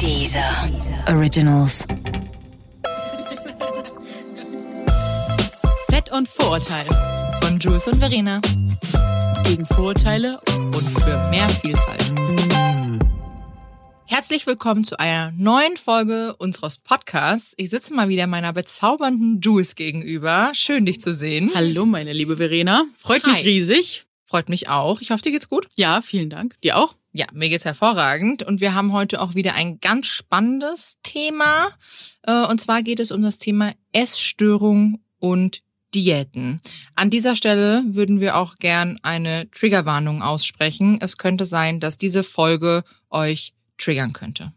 Dieser Originals. Fett und Vorurteil von Jules und Verena. Gegen Vorurteile und für mehr Vielfalt. Herzlich willkommen zu einer neuen Folge unseres Podcasts. Ich sitze mal wieder meiner bezaubernden Jules gegenüber. Schön, dich zu sehen. Hallo, meine liebe Verena. Freut Hi. mich riesig. Freut mich auch. Ich hoffe, dir geht's gut. Ja, vielen Dank. Dir auch? Ja, mir geht's hervorragend. Und wir haben heute auch wieder ein ganz spannendes Thema. Äh, Und zwar geht es um das Thema Essstörung und Diäten. An dieser Stelle würden wir auch gern eine Triggerwarnung aussprechen. Es könnte sein, dass diese Folge euch triggern könnte.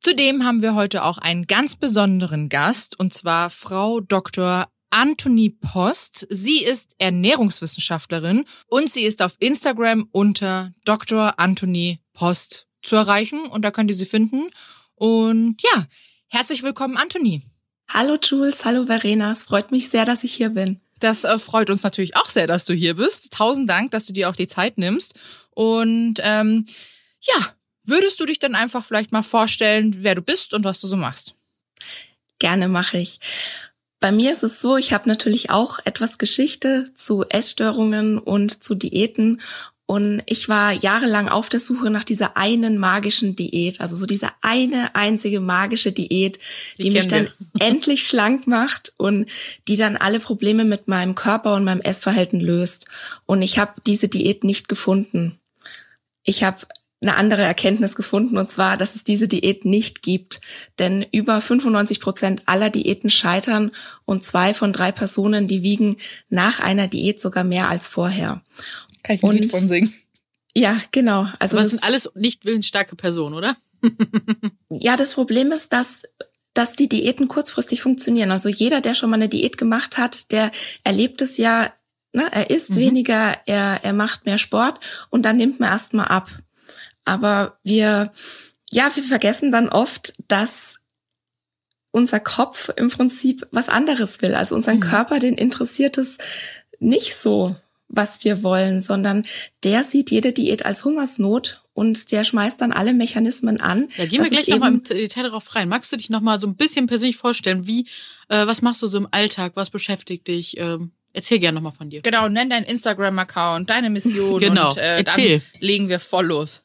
Zudem haben wir heute auch einen ganz besonderen Gast, und zwar Frau Dr. Anthony Post. Sie ist Ernährungswissenschaftlerin und sie ist auf Instagram unter Dr. Anthony Post zu erreichen und da könnt ihr sie finden. Und ja, herzlich willkommen, Anthony. Hallo Jules, hallo Verena. Es freut mich sehr, dass ich hier bin. Das äh, freut uns natürlich auch sehr, dass du hier bist. Tausend Dank, dass du dir auch die Zeit nimmst. Und ähm, ja, würdest du dich dann einfach vielleicht mal vorstellen, wer du bist und was du so machst? Gerne mache ich. Bei mir ist es so, ich habe natürlich auch etwas Geschichte zu Essstörungen und zu Diäten. Und ich war jahrelang auf der Suche nach dieser einen magischen Diät, also so diese eine einzige magische Diät, die, Die mich dann endlich schlank macht und die dann alle Probleme mit meinem Körper und meinem Essverhalten löst. Und ich habe diese Diät nicht gefunden. Ich habe eine andere Erkenntnis gefunden, und zwar, dass es diese Diät nicht gibt. Denn über 95 Prozent aller Diäten scheitern und zwei von drei Personen, die wiegen nach einer Diät sogar mehr als vorher. Kann ich ein Lied von singen? Ja, genau. Also Aber das, sind alles nicht willensstarke Personen, oder? ja, das Problem ist, dass dass die Diäten kurzfristig funktionieren. Also jeder, der schon mal eine Diät gemacht hat, der erlebt es ja, ne, er isst Mhm. weniger, er, er macht mehr Sport und dann nimmt man erstmal ab. Aber wir, ja, wir vergessen dann oft, dass unser Kopf im Prinzip was anderes will. Also unseren Mhm. Körper, den interessiert es nicht so, was wir wollen, sondern der sieht jede Diät als Hungersnot und der schmeißt dann alle Mechanismen an. Da gehen wir gleich nochmal im Detail darauf rein. Magst du dich nochmal so ein bisschen persönlich vorstellen? Wie, äh, was machst du so im Alltag? Was beschäftigt dich? Ähm, erzähl gerne nochmal von dir. Genau, nenn deinen Instagram-Account, deine Mission Genau, und äh, erzähl. dann legen wir voll los.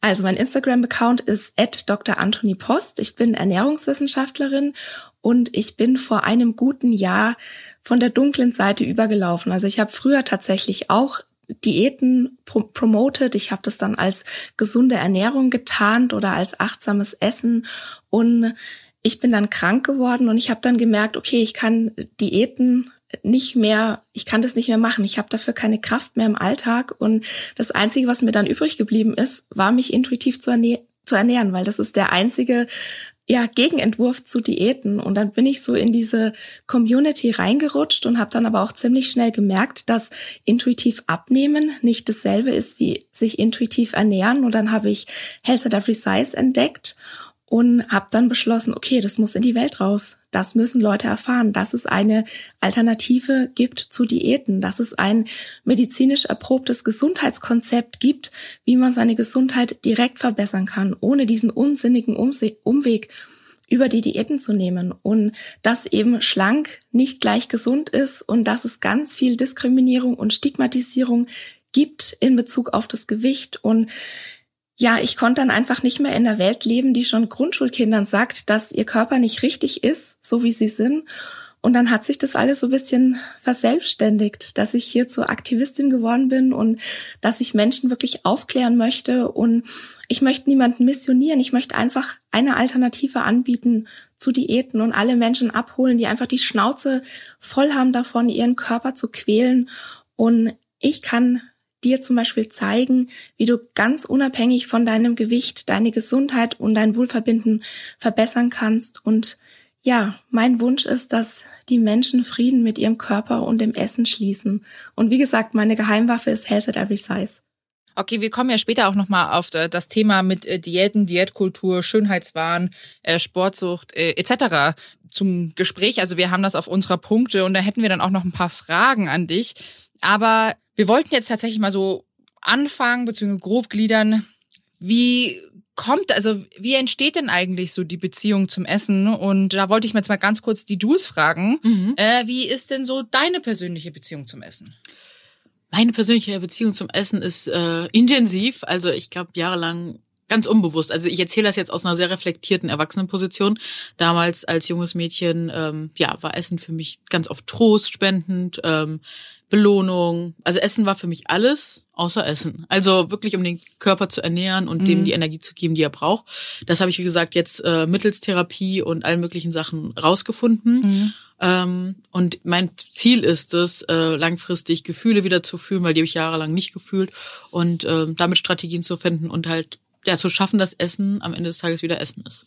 Also mein Instagram-Account ist Dr. Anthony Post. Ich bin Ernährungswissenschaftlerin und ich bin vor einem guten Jahr von der dunklen Seite übergelaufen. Also ich habe früher tatsächlich auch Diäten pro promoted. Ich habe das dann als gesunde Ernährung getarnt oder als achtsames Essen und ich bin dann krank geworden und ich habe dann gemerkt, okay, ich kann Diäten nicht mehr, ich kann das nicht mehr machen. Ich habe dafür keine Kraft mehr im Alltag und das Einzige, was mir dann übrig geblieben ist, war mich intuitiv zu, ernä zu ernähren, weil das ist der einzige ja, Gegenentwurf zu Diäten. Und dann bin ich so in diese Community reingerutscht und habe dann aber auch ziemlich schnell gemerkt, dass intuitiv abnehmen nicht dasselbe ist wie sich intuitiv ernähren. Und dann habe ich Health at Every Size entdeckt und habe dann beschlossen, okay, das muss in die Welt raus. Das müssen Leute erfahren, dass es eine Alternative gibt zu Diäten, dass es ein medizinisch erprobtes Gesundheitskonzept gibt, wie man seine Gesundheit direkt verbessern kann, ohne diesen unsinnigen Umweg über die Diäten zu nehmen und dass eben schlank nicht gleich gesund ist und dass es ganz viel Diskriminierung und Stigmatisierung gibt in Bezug auf das Gewicht und ja, ich konnte dann einfach nicht mehr in der Welt leben, die schon Grundschulkindern sagt, dass ihr Körper nicht richtig ist, so wie sie sind. Und dann hat sich das alles so ein bisschen verselbstständigt, dass ich hier zur Aktivistin geworden bin und dass ich Menschen wirklich aufklären möchte. Und ich möchte niemanden missionieren. Ich möchte einfach eine Alternative anbieten zu Diäten und alle Menschen abholen, die einfach die Schnauze voll haben davon, ihren Körper zu quälen. Und ich kann dir zum Beispiel zeigen, wie du ganz unabhängig von deinem Gewicht deine Gesundheit und dein Wohlverbinden verbessern kannst. Und ja, mein Wunsch ist, dass die Menschen Frieden mit ihrem Körper und dem Essen schließen. Und wie gesagt, meine Geheimwaffe ist Health at Every Size. Okay, wir kommen ja später auch nochmal auf äh, das Thema mit äh, Diäten, Diätkultur, Schönheitswahn, äh, Sportsucht äh, etc. zum Gespräch. Also wir haben das auf unserer Punkte und da hätten wir dann auch noch ein paar Fragen an dich. Aber wir wollten jetzt tatsächlich mal so anfangen bzw. grob gliedern, wie kommt, also wie entsteht denn eigentlich so die Beziehung zum Essen? Und da wollte ich mir jetzt mal ganz kurz die Jules fragen. Mhm. Äh, wie ist denn so deine persönliche Beziehung zum Essen? Meine persönliche Beziehung zum Essen ist äh, intensiv. Also ich glaube jahrelang ganz unbewusst. Also ich erzähle das jetzt aus einer sehr reflektierten Erwachsenenposition. Damals als junges Mädchen, ähm, ja, war Essen für mich ganz oft Trost spendend, ähm, Belohnung. Also Essen war für mich alles außer Essen. Also wirklich, um den Körper zu ernähren und dem die Energie zu geben, die er braucht. Das habe ich, wie gesagt, jetzt äh, mittels Therapie und allen möglichen Sachen rausgefunden. Ähm, und mein Ziel ist es, äh, langfristig Gefühle wieder zu fühlen, weil die habe ich jahrelang nicht gefühlt und ähm, damit Strategien zu finden und halt ja zu schaffen, dass Essen am Ende des Tages wieder Essen ist.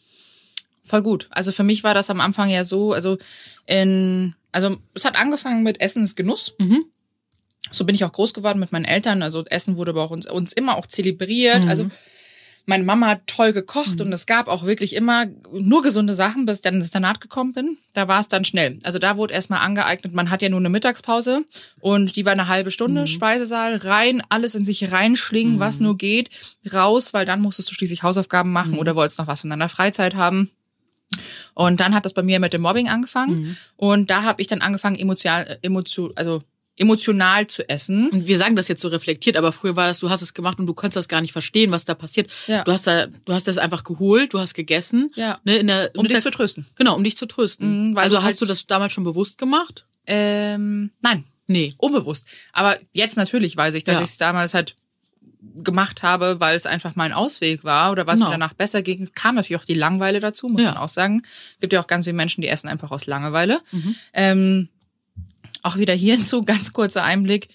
Voll gut. Also für mich war das am Anfang ja so, also in, also es hat angefangen mit Essen ist Genuss. Mhm. So bin ich auch groß geworden mit meinen Eltern. Also Essen wurde bei uns, uns immer auch zelebriert. Mhm. Also meine Mama hat toll gekocht und es gab auch wirklich immer nur gesunde Sachen, bis ich dann ins Internat gekommen bin. Da war es dann schnell. Also da wurde erstmal angeeignet, man hat ja nur eine Mittagspause und die war eine halbe Stunde, Speisesaal, rein, alles in sich reinschlingen, was nur geht, raus, weil dann musstest du schließlich Hausaufgaben machen oder wolltest noch was von deiner Freizeit haben. Und dann hat das bei mir mit dem Mobbing angefangen. Und da habe ich dann angefangen, emotional, emotion, also emotional zu essen. Und wir sagen das jetzt so reflektiert, aber früher war das, du hast es gemacht und du konntest das gar nicht verstehen, was da passiert. Ja. Du hast da, du hast das einfach geholt, du hast gegessen. Ja. Ne, in der Um dich zu trösten. Genau, um dich zu trösten. Mhm, weil also du hast halt- du das damals schon bewusst gemacht? Ähm, nein, Nee. unbewusst. Aber jetzt natürlich weiß ich, dass Ja. ich es damals halt gemacht habe, weil es einfach mein Ausweg war oder was Genau. mir danach besser ging, kam natürlich auch die Langeweile dazu, muss Ja. man auch sagen. Gibt ja auch ganz viele Menschen, die essen einfach aus Langeweile. Mhm. Ähm, auch wieder hierzu ganz kurzer Einblick.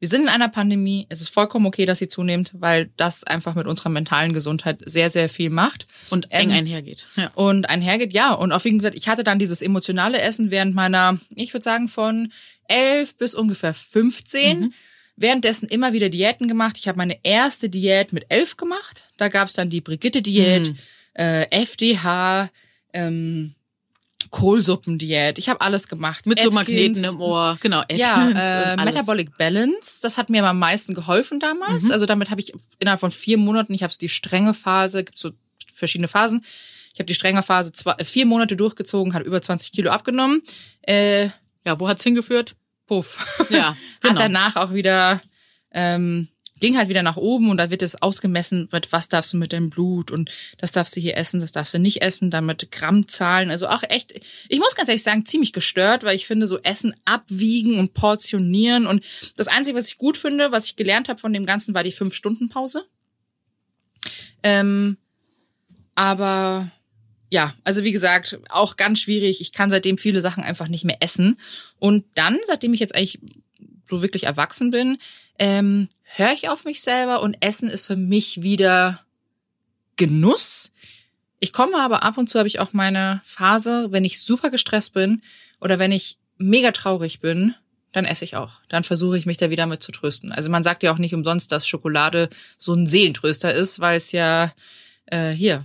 Wir sind in einer Pandemie. Es ist vollkommen okay, dass sie zunimmt, weil das einfach mit unserer mentalen Gesundheit sehr, sehr viel macht. Und eng Ähm, einhergeht. Ja. Und einhergeht, ja. Und auf jeden Fall, ich hatte dann dieses emotionale Essen während meiner, ich würde sagen, von elf bis ungefähr 15. Mhm. Währenddessen immer wieder Diäten gemacht. Ich habe meine erste Diät mit elf gemacht. Da gab es dann die Brigitte-Diät, Mhm. äh, FDH, ähm, Kohlsuppendiät. Ich habe alles gemacht. Mit so Atkins. Magneten im Ohr. Genau. Ja, Atkins äh, und alles. Metabolic Balance, das hat mir am meisten geholfen damals. Mhm. Also damit habe ich innerhalb von vier Monaten, ich habe die strenge Phase, gibt so verschiedene Phasen. Ich habe die strenge Phase zwei, äh, vier Monate durchgezogen, habe über 20 Kilo abgenommen. Äh, Ja, wo hat's hingeführt? puff. Ja, genau. Hat danach auch wieder, ähm, ging halt wieder nach oben und da wird es ausgemessen, was darfst du mit deinem Blut und das darfst du hier essen, das darfst du nicht essen, damit Grammzahlen. Also auch echt, ich muss ganz ehrlich sagen, ziemlich gestört, weil ich finde, so Essen abwiegen und portionieren und das Einzige, was ich gut finde, was ich gelernt habe von dem Ganzen, war die Fünf-Stunden-Pause. Ähm, aber ja, also wie gesagt, auch ganz schwierig. Ich kann seitdem viele Sachen einfach nicht mehr essen. Und dann, seitdem ich jetzt eigentlich so wirklich erwachsen bin, ähm, höre ich auf mich selber und Essen ist für mich wieder Genuss. Ich komme aber ab und zu habe ich auch meine Phase, wenn ich super gestresst bin oder wenn ich mega traurig bin, dann esse ich auch. Dann versuche ich mich da wieder mit zu trösten. Also man sagt ja auch nicht umsonst, dass Schokolade so ein Seelentröster ist, weil es ja äh, hier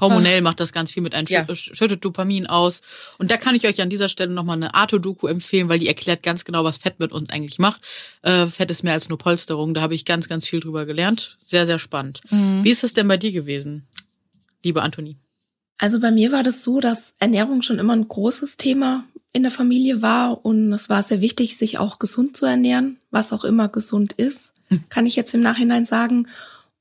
Hormonell macht das ganz viel mit einem, Ja. schüttet Dopamin aus. Und da kann ich euch an dieser Stelle nochmal eine Arto-Doku empfehlen, weil die erklärt ganz genau, was Fett mit uns eigentlich macht. Äh, Fett ist mehr als nur Polsterung. Da habe ich ganz, ganz viel drüber gelernt. Sehr, sehr spannend. Wie ist es denn bei dir gewesen, liebe Antonie? Also bei mir war das so, dass Ernährung schon immer ein großes Thema in der Familie war und es war sehr wichtig, sich auch gesund zu ernähren, was auch immer gesund ist, kann ich jetzt im Nachhinein sagen.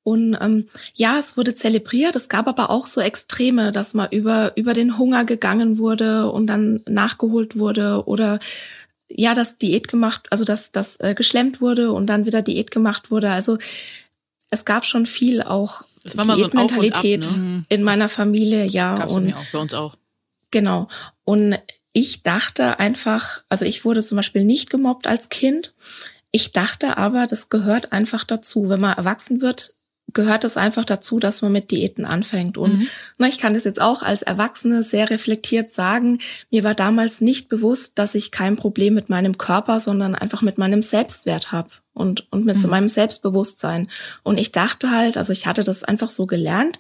Und ähm, ja, es wurde zelebriert. Es gab aber auch so Extreme, dass mal über über den Hunger gegangen wurde und dann nachgeholt wurde oder ja, dass Diät gemacht, also dass das äh, geschlemmt wurde und dann wieder Diät gemacht wurde. Also es gab schon viel auch Es war mal so ein Auf und Ab, Diätmentalität ne? in meiner Familie, ja. Gab's und mir auch, bei uns auch. Genau. Und ich dachte einfach, also ich wurde zum Beispiel nicht gemobbt als Kind. Ich dachte aber, das gehört einfach dazu. Wenn man erwachsen wird, gehört es einfach dazu, dass man mit Diäten anfängt. Und Mhm. na, ich kann das jetzt auch als Erwachsene sehr reflektiert sagen. Mir war damals nicht bewusst, dass ich kein Problem mit meinem Körper, sondern einfach mit meinem Selbstwert habe und, und mit so Mhm. meinem Selbstbewusstsein. Und ich dachte halt, also ich hatte das einfach so gelernt,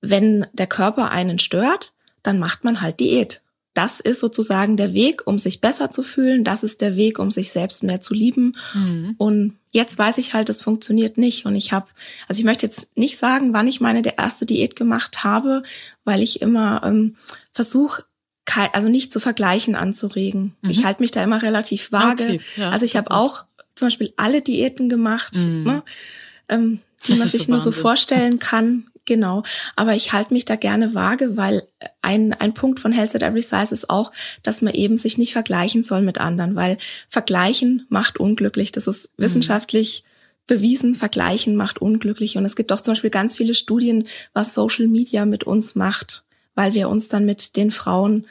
wenn der Körper einen stört, dann macht man halt Diät. Das ist sozusagen der Weg, um sich besser zu fühlen. Das ist der Weg, um sich selbst mehr zu lieben. Mhm. Und jetzt weiß ich halt, es funktioniert nicht. Und ich habe, also ich möchte jetzt nicht sagen, wann ich meine der erste Diät gemacht habe, weil ich immer ähm, versuche, also nicht zu vergleichen anzuregen. Mhm. Ich halte mich da immer relativ vage. Okay, ja, also ich habe auch zum Beispiel alle Diäten gemacht, mhm. ne, ähm, die das man sich so nur so vorstellen kann. Genau, aber ich halte mich da gerne vage, weil ein, ein Punkt von Health at Every Size ist auch, dass man eben sich nicht vergleichen soll mit anderen, weil Vergleichen macht unglücklich. Das ist mhm. wissenschaftlich bewiesen, Vergleichen macht unglücklich. Und es gibt auch zum Beispiel ganz viele Studien, was Social Media mit uns macht, weil wir uns dann mit den Frauen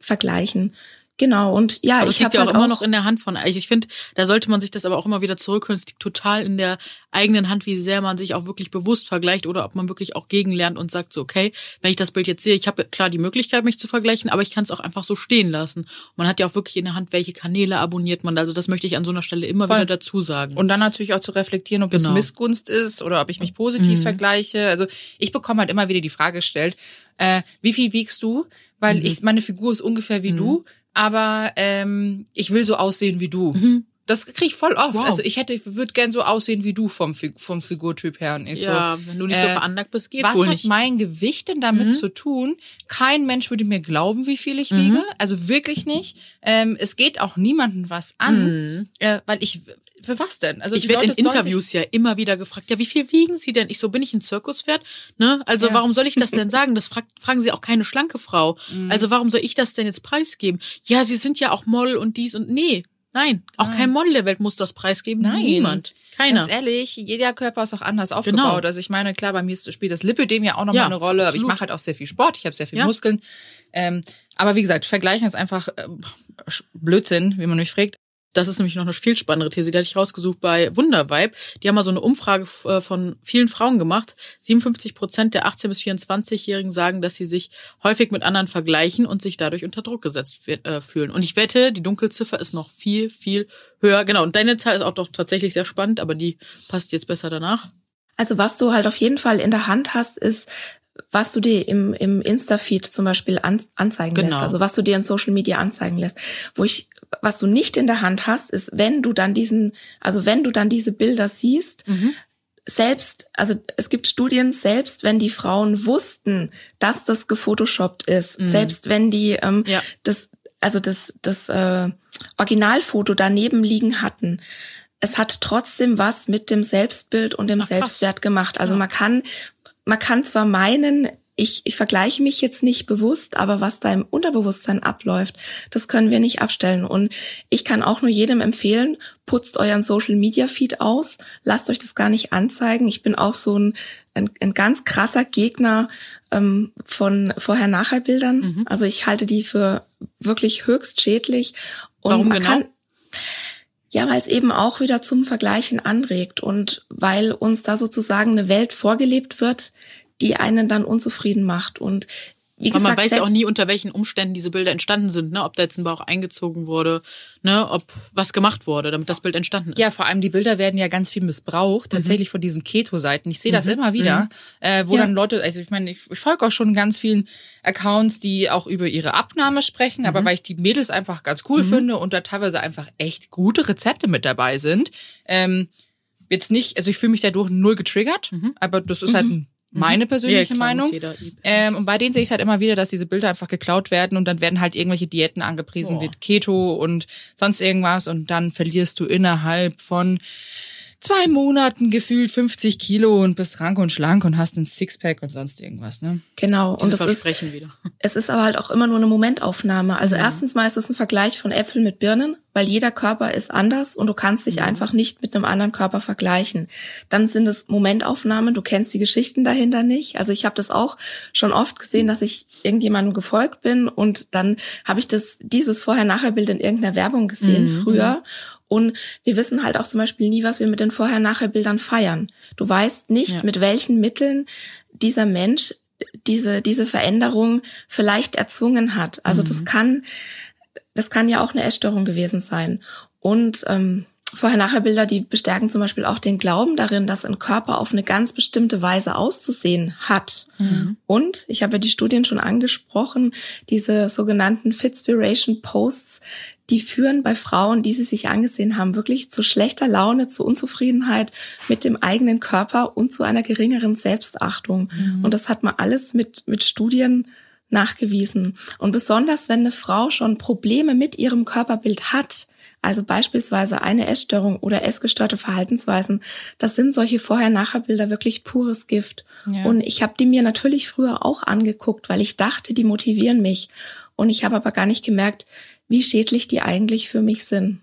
vergleichen. Genau, und ja, aber ich habe ja halt auch immer noch in der Hand von. Ich, ich finde, da sollte man sich das aber auch immer wieder zurückholen. Es liegt total in der eigenen Hand, wie sehr man sich auch wirklich bewusst vergleicht oder ob man wirklich auch gegenlernt und sagt so, okay, wenn ich das Bild jetzt sehe, ich habe klar die Möglichkeit, mich zu vergleichen, aber ich kann es auch einfach so stehen lassen. Und man hat ja auch wirklich in der Hand, welche Kanäle abonniert man. Also das möchte ich an so einer Stelle immer Voll. wieder dazu sagen. Und dann natürlich auch zu reflektieren, ob genau. es Missgunst ist oder ob ich mich positiv mhm. vergleiche. Also ich bekomme halt immer wieder die Frage gestellt, äh, wie viel wiegst du? Weil mhm. ich meine Figur ist ungefähr wie mhm. du aber ähm, ich will so aussehen wie du. Mhm. Das kriege ich voll oft. Wow. Also ich hätte, würde gern so aussehen wie du vom, vom Figurtyp her. Und ich ja, so, wenn du nicht äh, so veranlagt bist, geht's was wohl nicht. Was hat mein Gewicht denn damit mhm. zu tun? Kein Mensch würde mir glauben, wie viel ich mhm. wiege. Also wirklich nicht. Ähm, es geht auch niemandem was an, mhm. äh, weil ich für was denn? Also ich werde in Interviews ja immer wieder gefragt, ja, wie viel wiegen Sie denn? Ich so, bin ich ein Zirkuspferd? Ne? Also ja. warum soll ich das denn sagen? Das fragt, fragen Sie auch keine schlanke Frau. Mhm. Also warum soll ich das denn jetzt preisgeben? Ja, Sie sind ja auch Model und dies und nee. Nein, auch Nein. kein Model der Welt muss das preisgeben. Nein. Niemand. Keiner. Ganz ehrlich, jeder Körper ist auch anders aufgebaut. Genau. Also ich meine, klar, bei mir spielt das Lipidem ja auch nochmal ja, eine Rolle, absolut. aber ich mache halt auch sehr viel Sport, ich habe sehr viel ja. Muskeln. Ähm, aber wie gesagt, vergleichen ist einfach äh, Blödsinn, wie man mich fragt. Das ist nämlich noch eine viel spannendere These, die hatte ich rausgesucht bei Wundervibe. Die haben mal so eine Umfrage äh, von vielen Frauen gemacht. 57 Prozent der 18- bis 24-Jährigen sagen, dass sie sich häufig mit anderen vergleichen und sich dadurch unter Druck gesetzt äh, fühlen. Und ich wette, die Dunkelziffer ist noch viel, viel höher. Genau, und deine Zahl ist auch doch tatsächlich sehr spannend, aber die passt jetzt besser danach. Also was du halt auf jeden Fall in der Hand hast, ist, was du dir im, im Insta-Feed zum Beispiel an, anzeigen genau. lässt, also was du dir in Social Media anzeigen lässt. Wo ich was du nicht in der Hand hast, ist, wenn du dann diesen, also wenn du dann diese Bilder siehst, mhm. selbst, also es gibt Studien, selbst wenn die Frauen wussten, dass das gefotoshoppt ist, mhm. selbst wenn die ähm, ja. das, also das, das äh, Originalfoto daneben liegen hatten, es hat trotzdem was mit dem Selbstbild und dem Ach, Selbstwert gemacht. Also ja. man kann, man kann zwar meinen, ich, ich vergleiche mich jetzt nicht bewusst, aber was da im Unterbewusstsein abläuft, das können wir nicht abstellen. Und ich kann auch nur jedem empfehlen, putzt euren Social Media Feed aus, lasst euch das gar nicht anzeigen. Ich bin auch so ein, ein, ein ganz krasser Gegner ähm, von Vorher-Nachher-Bildern. Mhm. Also ich halte die für wirklich höchst schädlich. Und Warum man genau? kann, ja, weil es eben auch wieder zum Vergleichen anregt und weil uns da sozusagen eine Welt vorgelebt wird, die einen dann unzufrieden macht. Und wie gesagt, man weiß ja auch nie, unter welchen Umständen diese Bilder entstanden sind, ne? Ob da jetzt ein Bauch eingezogen wurde, ne? Ob was gemacht wurde, damit das Bild entstanden ist. Ja, vor allem die Bilder werden ja ganz viel missbraucht, mhm. tatsächlich von diesen Keto-Seiten. Ich sehe das mhm. immer wieder, mhm. äh, wo ja. dann Leute, also ich meine, ich, ich folge auch schon ganz vielen Accounts, die auch über ihre Abnahme sprechen, aber mhm. weil ich die Mädels einfach ganz cool mhm. finde und da teilweise einfach echt gute Rezepte mit dabei sind. Ähm, jetzt nicht, also ich fühle mich dadurch null getriggert, mhm. aber das ist halt ein. Meine persönliche ja, Meinung. Ähm, und bei denen sehe ich halt immer wieder, dass diese Bilder einfach geklaut werden und dann werden halt irgendwelche Diäten angepriesen, wie Keto und sonst irgendwas und dann verlierst du innerhalb von zwei Monaten gefühlt 50 Kilo und bist rank und schlank und hast ein Sixpack und sonst irgendwas, ne? Genau. Diese und das Versprechen ist, wieder. Es ist aber halt auch immer nur eine Momentaufnahme. Also ja. erstens mal ist es ein Vergleich von Äpfeln mit Birnen, weil jeder Körper ist anders und du kannst dich ja. einfach nicht mit einem anderen Körper vergleichen. Dann sind es Momentaufnahmen, du kennst die Geschichten dahinter nicht. Also ich habe das auch schon oft gesehen, dass ich irgendjemandem gefolgt bin und dann habe ich das dieses Vorher-Nachher-Bild in irgendeiner Werbung gesehen mhm. früher und wir wissen halt auch zum Beispiel nie, was wir mit den Vorher-Nachher-Bildern feiern. Du weißt nicht, ja. mit welchen Mitteln dieser Mensch diese, diese Veränderung vielleicht erzwungen hat. Also mhm. das kann, das kann ja auch eine Essstörung gewesen sein. Und ähm, Vorher-Nachher-Bilder, die bestärken zum Beispiel auch den Glauben darin, dass ein Körper auf eine ganz bestimmte Weise auszusehen hat. Mhm. Und ich habe ja die Studien schon angesprochen, diese sogenannten Fitspiration Posts, die führen bei Frauen, die sie sich angesehen haben, wirklich zu schlechter Laune, zu Unzufriedenheit mit dem eigenen Körper und zu einer geringeren Selbstachtung. Mhm. Und das hat man alles mit, mit Studien nachgewiesen. Und besonders wenn eine Frau schon Probleme mit ihrem Körperbild hat, also beispielsweise eine Essstörung oder essgestörte Verhaltensweisen, das sind solche Vorher-Nachher-Bilder wirklich pures Gift. Ja. Und ich habe die mir natürlich früher auch angeguckt, weil ich dachte, die motivieren mich. Und ich habe aber gar nicht gemerkt, wie schädlich die eigentlich für mich sind.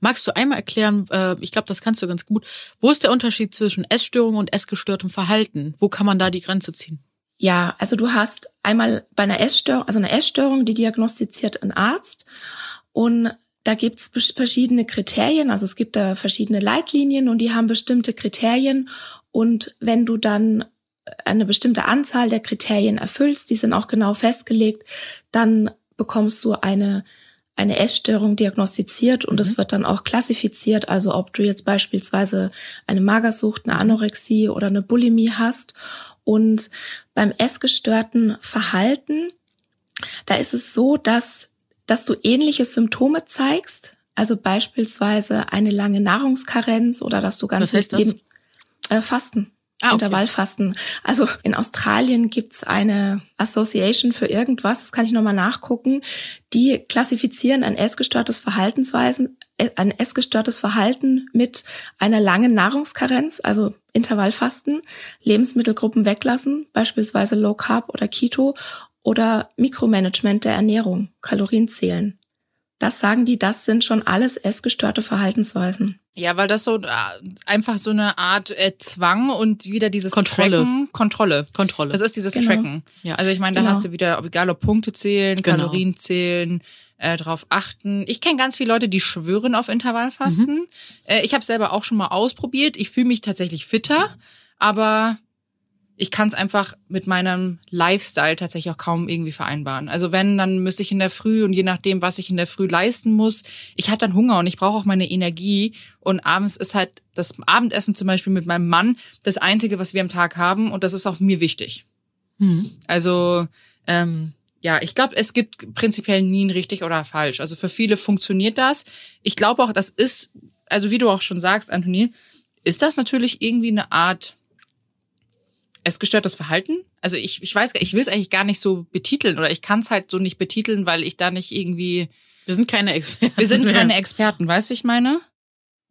Magst du einmal erklären, äh, ich glaube, das kannst du ganz gut, wo ist der Unterschied zwischen Essstörung und essgestörtem Verhalten? Wo kann man da die Grenze ziehen? Ja, also du hast einmal bei einer Essstörung, also eine Essstörung, die diagnostiziert ein Arzt und da gibt's verschiedene Kriterien, also es gibt da verschiedene Leitlinien und die haben bestimmte Kriterien und wenn du dann eine bestimmte Anzahl der Kriterien erfüllst, die sind auch genau festgelegt, dann bekommst du eine eine Essstörung diagnostiziert und es mhm. wird dann auch klassifiziert, also ob du jetzt beispielsweise eine Magersucht, eine Anorexie oder eine Bulimie hast. Und beim essgestörten Verhalten, da ist es so, dass, dass du ähnliche Symptome zeigst, also beispielsweise eine lange Nahrungskarenz oder dass du ganz Was heißt das? Äh, Fasten. Ah, okay. Intervallfasten. Also in Australien gibt's eine Association für irgendwas, das kann ich nochmal nachgucken, die klassifizieren ein essgestörtes Verhaltensweisen, äh, ein essgestörtes Verhalten mit einer langen Nahrungskarenz, also Intervallfasten, Lebensmittelgruppen weglassen, beispielsweise Low Carb oder Keto oder Mikromanagement der Ernährung, Kalorien zählen. Das sagen die, das sind schon alles essgestörte Verhaltensweisen. Ja, weil das so äh, einfach so eine Art äh, Zwang und wieder dieses Kontrolle. Tracken, Kontrolle. Kontrolle. Das ist dieses genau. Tracken. Ja. Also ich meine, da genau. hast du wieder, egal ob Punkte zählen, genau. Kalorien zählen, äh, drauf achten. Ich kenne ganz viele Leute, die schwören auf Intervallfasten. Mhm. Äh, ich habe selber auch schon mal ausprobiert. Ich fühle mich tatsächlich fitter, aber ich kann es einfach mit meinem Lifestyle tatsächlich auch kaum irgendwie vereinbaren. Also wenn, dann müsste ich in der Früh und je nachdem, was ich in der Früh leisten muss, ich habe dann Hunger und ich brauche auch meine Energie. Und abends ist halt das Abendessen zum Beispiel mit meinem Mann das Einzige, was wir am Tag haben und das ist auch mir wichtig. Mhm. Also ähm, ja, ich glaube, es gibt prinzipiell nie ein richtig oder falsch. Also für viele funktioniert das. Ich glaube auch, das ist, also wie du auch schon sagst, Antonin, ist das natürlich irgendwie eine Art essgestörtes Verhalten? Also ich, ich weiß, ich will es eigentlich gar nicht so betiteln oder ich kann es halt so nicht betiteln, weil ich da nicht irgendwie. Wir sind keine Experten. Wir sind keine Experten, weißt du, wie ich meine?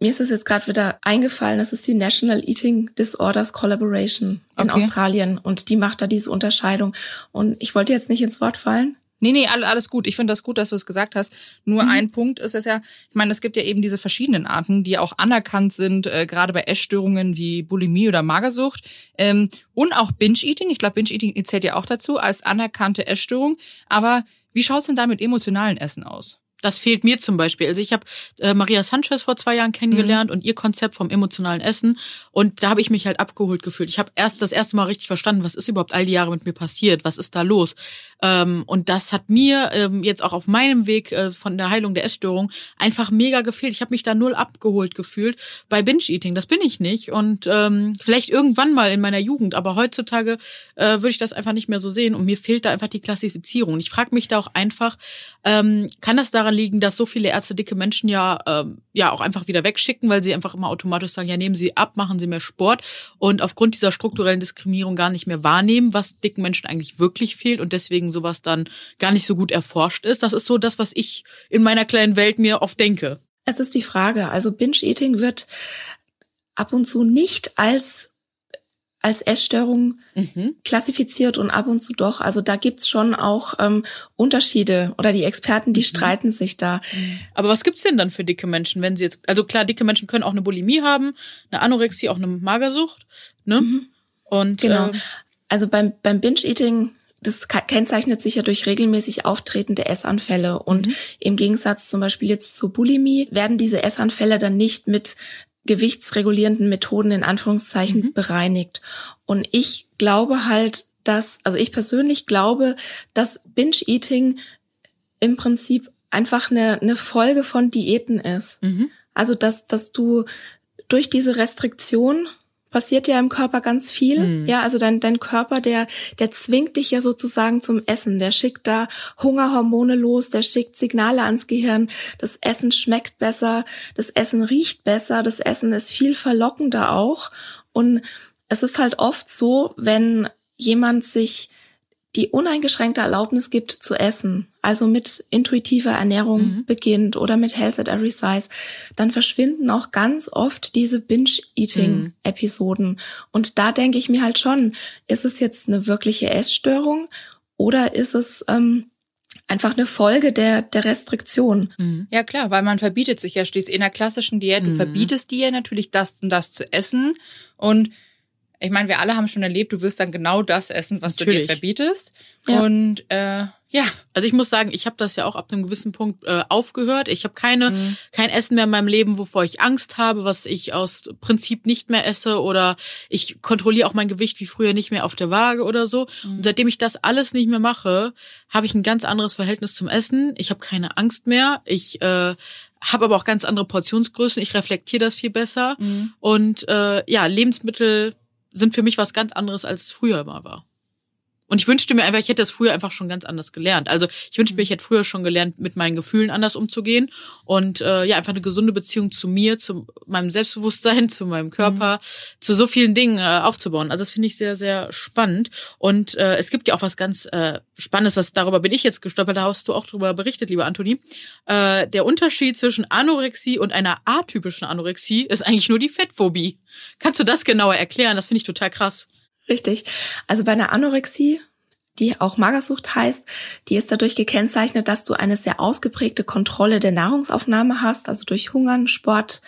Mir ist es jetzt gerade wieder eingefallen, das ist die National Eating Disorders Collaboration in okay. Australien und die macht da diese Unterscheidung. Und ich wollte jetzt nicht ins Wort fallen. Nee, nee, alles gut. Ich finde das gut, dass du es gesagt hast. Nur mhm. ein Punkt ist es ja, ich meine, es gibt ja eben diese verschiedenen Arten, die auch anerkannt sind, äh, gerade bei Essstörungen wie Bulimie oder Magersucht ähm, und auch Binge-Eating. Ich glaube, Binge-Eating zählt ja auch dazu als anerkannte Essstörung. Aber wie schaut's denn da mit emotionalen Essen aus? Das fehlt mir zum Beispiel. Also ich habe äh, Maria Sanchez vor zwei Jahren kennengelernt mhm. und ihr Konzept vom emotionalen Essen. Und da habe ich mich halt abgeholt gefühlt. Ich habe erst das erste Mal richtig verstanden, was ist überhaupt all die Jahre mit mir passiert, was ist da los. Ähm, und das hat mir ähm, jetzt auch auf meinem Weg äh, von der Heilung der Essstörung einfach mega gefehlt. Ich habe mich da null abgeholt gefühlt bei Binge-Eating. Das bin ich nicht. Und ähm, vielleicht irgendwann mal in meiner Jugend, aber heutzutage äh, würde ich das einfach nicht mehr so sehen. Und mir fehlt da einfach die Klassifizierung. Ich frage mich da auch einfach, ähm, kann das daran liegen, dass so viele Ärzte dicke Menschen ja, ähm, ja auch einfach wieder wegschicken, weil sie einfach immer automatisch sagen, ja, nehmen Sie ab, machen Sie mehr Sport und aufgrund dieser strukturellen Diskriminierung gar nicht mehr wahrnehmen, was dicken Menschen eigentlich wirklich fehlt und deswegen sowas dann gar nicht so gut erforscht ist. Das ist so das, was ich in meiner kleinen Welt mir oft denke. Es ist die Frage. Also Binge-Eating wird ab und zu nicht als als Essstörung mhm. klassifiziert und ab und zu doch. Also da gibt's schon auch ähm, Unterschiede oder die Experten, die mhm. streiten sich da. Mhm. Aber was gibt's denn dann für dicke Menschen, wenn sie jetzt, also klar, dicke Menschen können auch eine Bulimie haben, eine Anorexie, auch eine Magersucht, ne? Mhm. Und genau. Äh, also beim beim Binge-Eating das kennzeichnet sich ja durch regelmäßig auftretende Essanfälle. Und mhm. im Gegensatz zum Beispiel jetzt zur Bulimie werden diese Essanfälle dann nicht mit gewichtsregulierenden Methoden in Anführungszeichen mhm. bereinigt. Und ich glaube halt, dass, also ich persönlich glaube, dass Binge-Eating im Prinzip einfach eine, eine Folge von Diäten ist. Mhm. Also, dass, dass du durch diese Restriktion passiert ja im Körper ganz viel. Mhm. Ja, also dein, dein Körper, der, der zwingt dich ja sozusagen zum Essen. Der schickt da Hungerhormone los, der schickt Signale ans Gehirn. Das Essen schmeckt besser, das Essen riecht besser, das Essen ist viel verlockender auch. Und es ist halt oft so, wenn jemand sich die uneingeschränkte Erlaubnis gibt zu essen, also mit intuitiver Ernährung mhm. beginnt oder mit Health at Every Size, dann verschwinden auch ganz oft diese Binge-Eating-Episoden. Mhm. Und da denke ich mir halt schon, ist es jetzt eine wirkliche Essstörung oder ist es ähm, einfach eine Folge der, der Restriktion. Mhm. Ja klar, weil man verbietet sich ja schließlich in der klassischen Diät, du mhm. verbietest dir natürlich das und das zu essen und ich meine, wir alle haben schon erlebt, du wirst dann genau das essen, was Natürlich. du dir verbietest. Ja. Und äh, ja. Also ich muss sagen, ich habe das ja auch ab einem gewissen Punkt äh, aufgehört. Ich habe keine mhm. kein Essen mehr in meinem Leben, wovor ich Angst habe, was ich aus Prinzip nicht mehr esse oder ich kontrolliere auch mein Gewicht wie früher nicht mehr auf der Waage oder so. Mhm. Und seitdem ich das alles nicht mehr mache, habe ich ein ganz anderes Verhältnis zum Essen. Ich habe keine Angst mehr. Ich äh, habe aber auch ganz andere Portionsgrößen. Ich reflektiere das viel besser. Mhm. Und äh, ja, Lebensmittel sind für mich was ganz anderes, als es früher immer war. Und ich wünschte mir einfach, ich hätte das früher einfach schon ganz anders gelernt. Also ich wünschte mir, ich hätte früher schon gelernt, mit meinen Gefühlen anders umzugehen und äh, ja, einfach eine gesunde Beziehung zu mir, zu meinem Selbstbewusstsein, zu meinem Körper, mhm. zu so vielen Dingen äh, aufzubauen. Also das finde ich sehr, sehr spannend. Und äh, es gibt ja auch was ganz äh, Spannendes, das, darüber bin ich jetzt gestolpert, da hast du auch darüber berichtet, lieber Antoni. Äh, der Unterschied zwischen Anorexie und einer atypischen Anorexie ist eigentlich nur die Fettphobie. Kannst du das genauer erklären? Das finde ich total krass. Richtig. Also bei einer Anorexie, die auch Magersucht heißt, die ist dadurch gekennzeichnet, dass du eine sehr ausgeprägte Kontrolle der Nahrungsaufnahme hast, also durch Hungern, Sport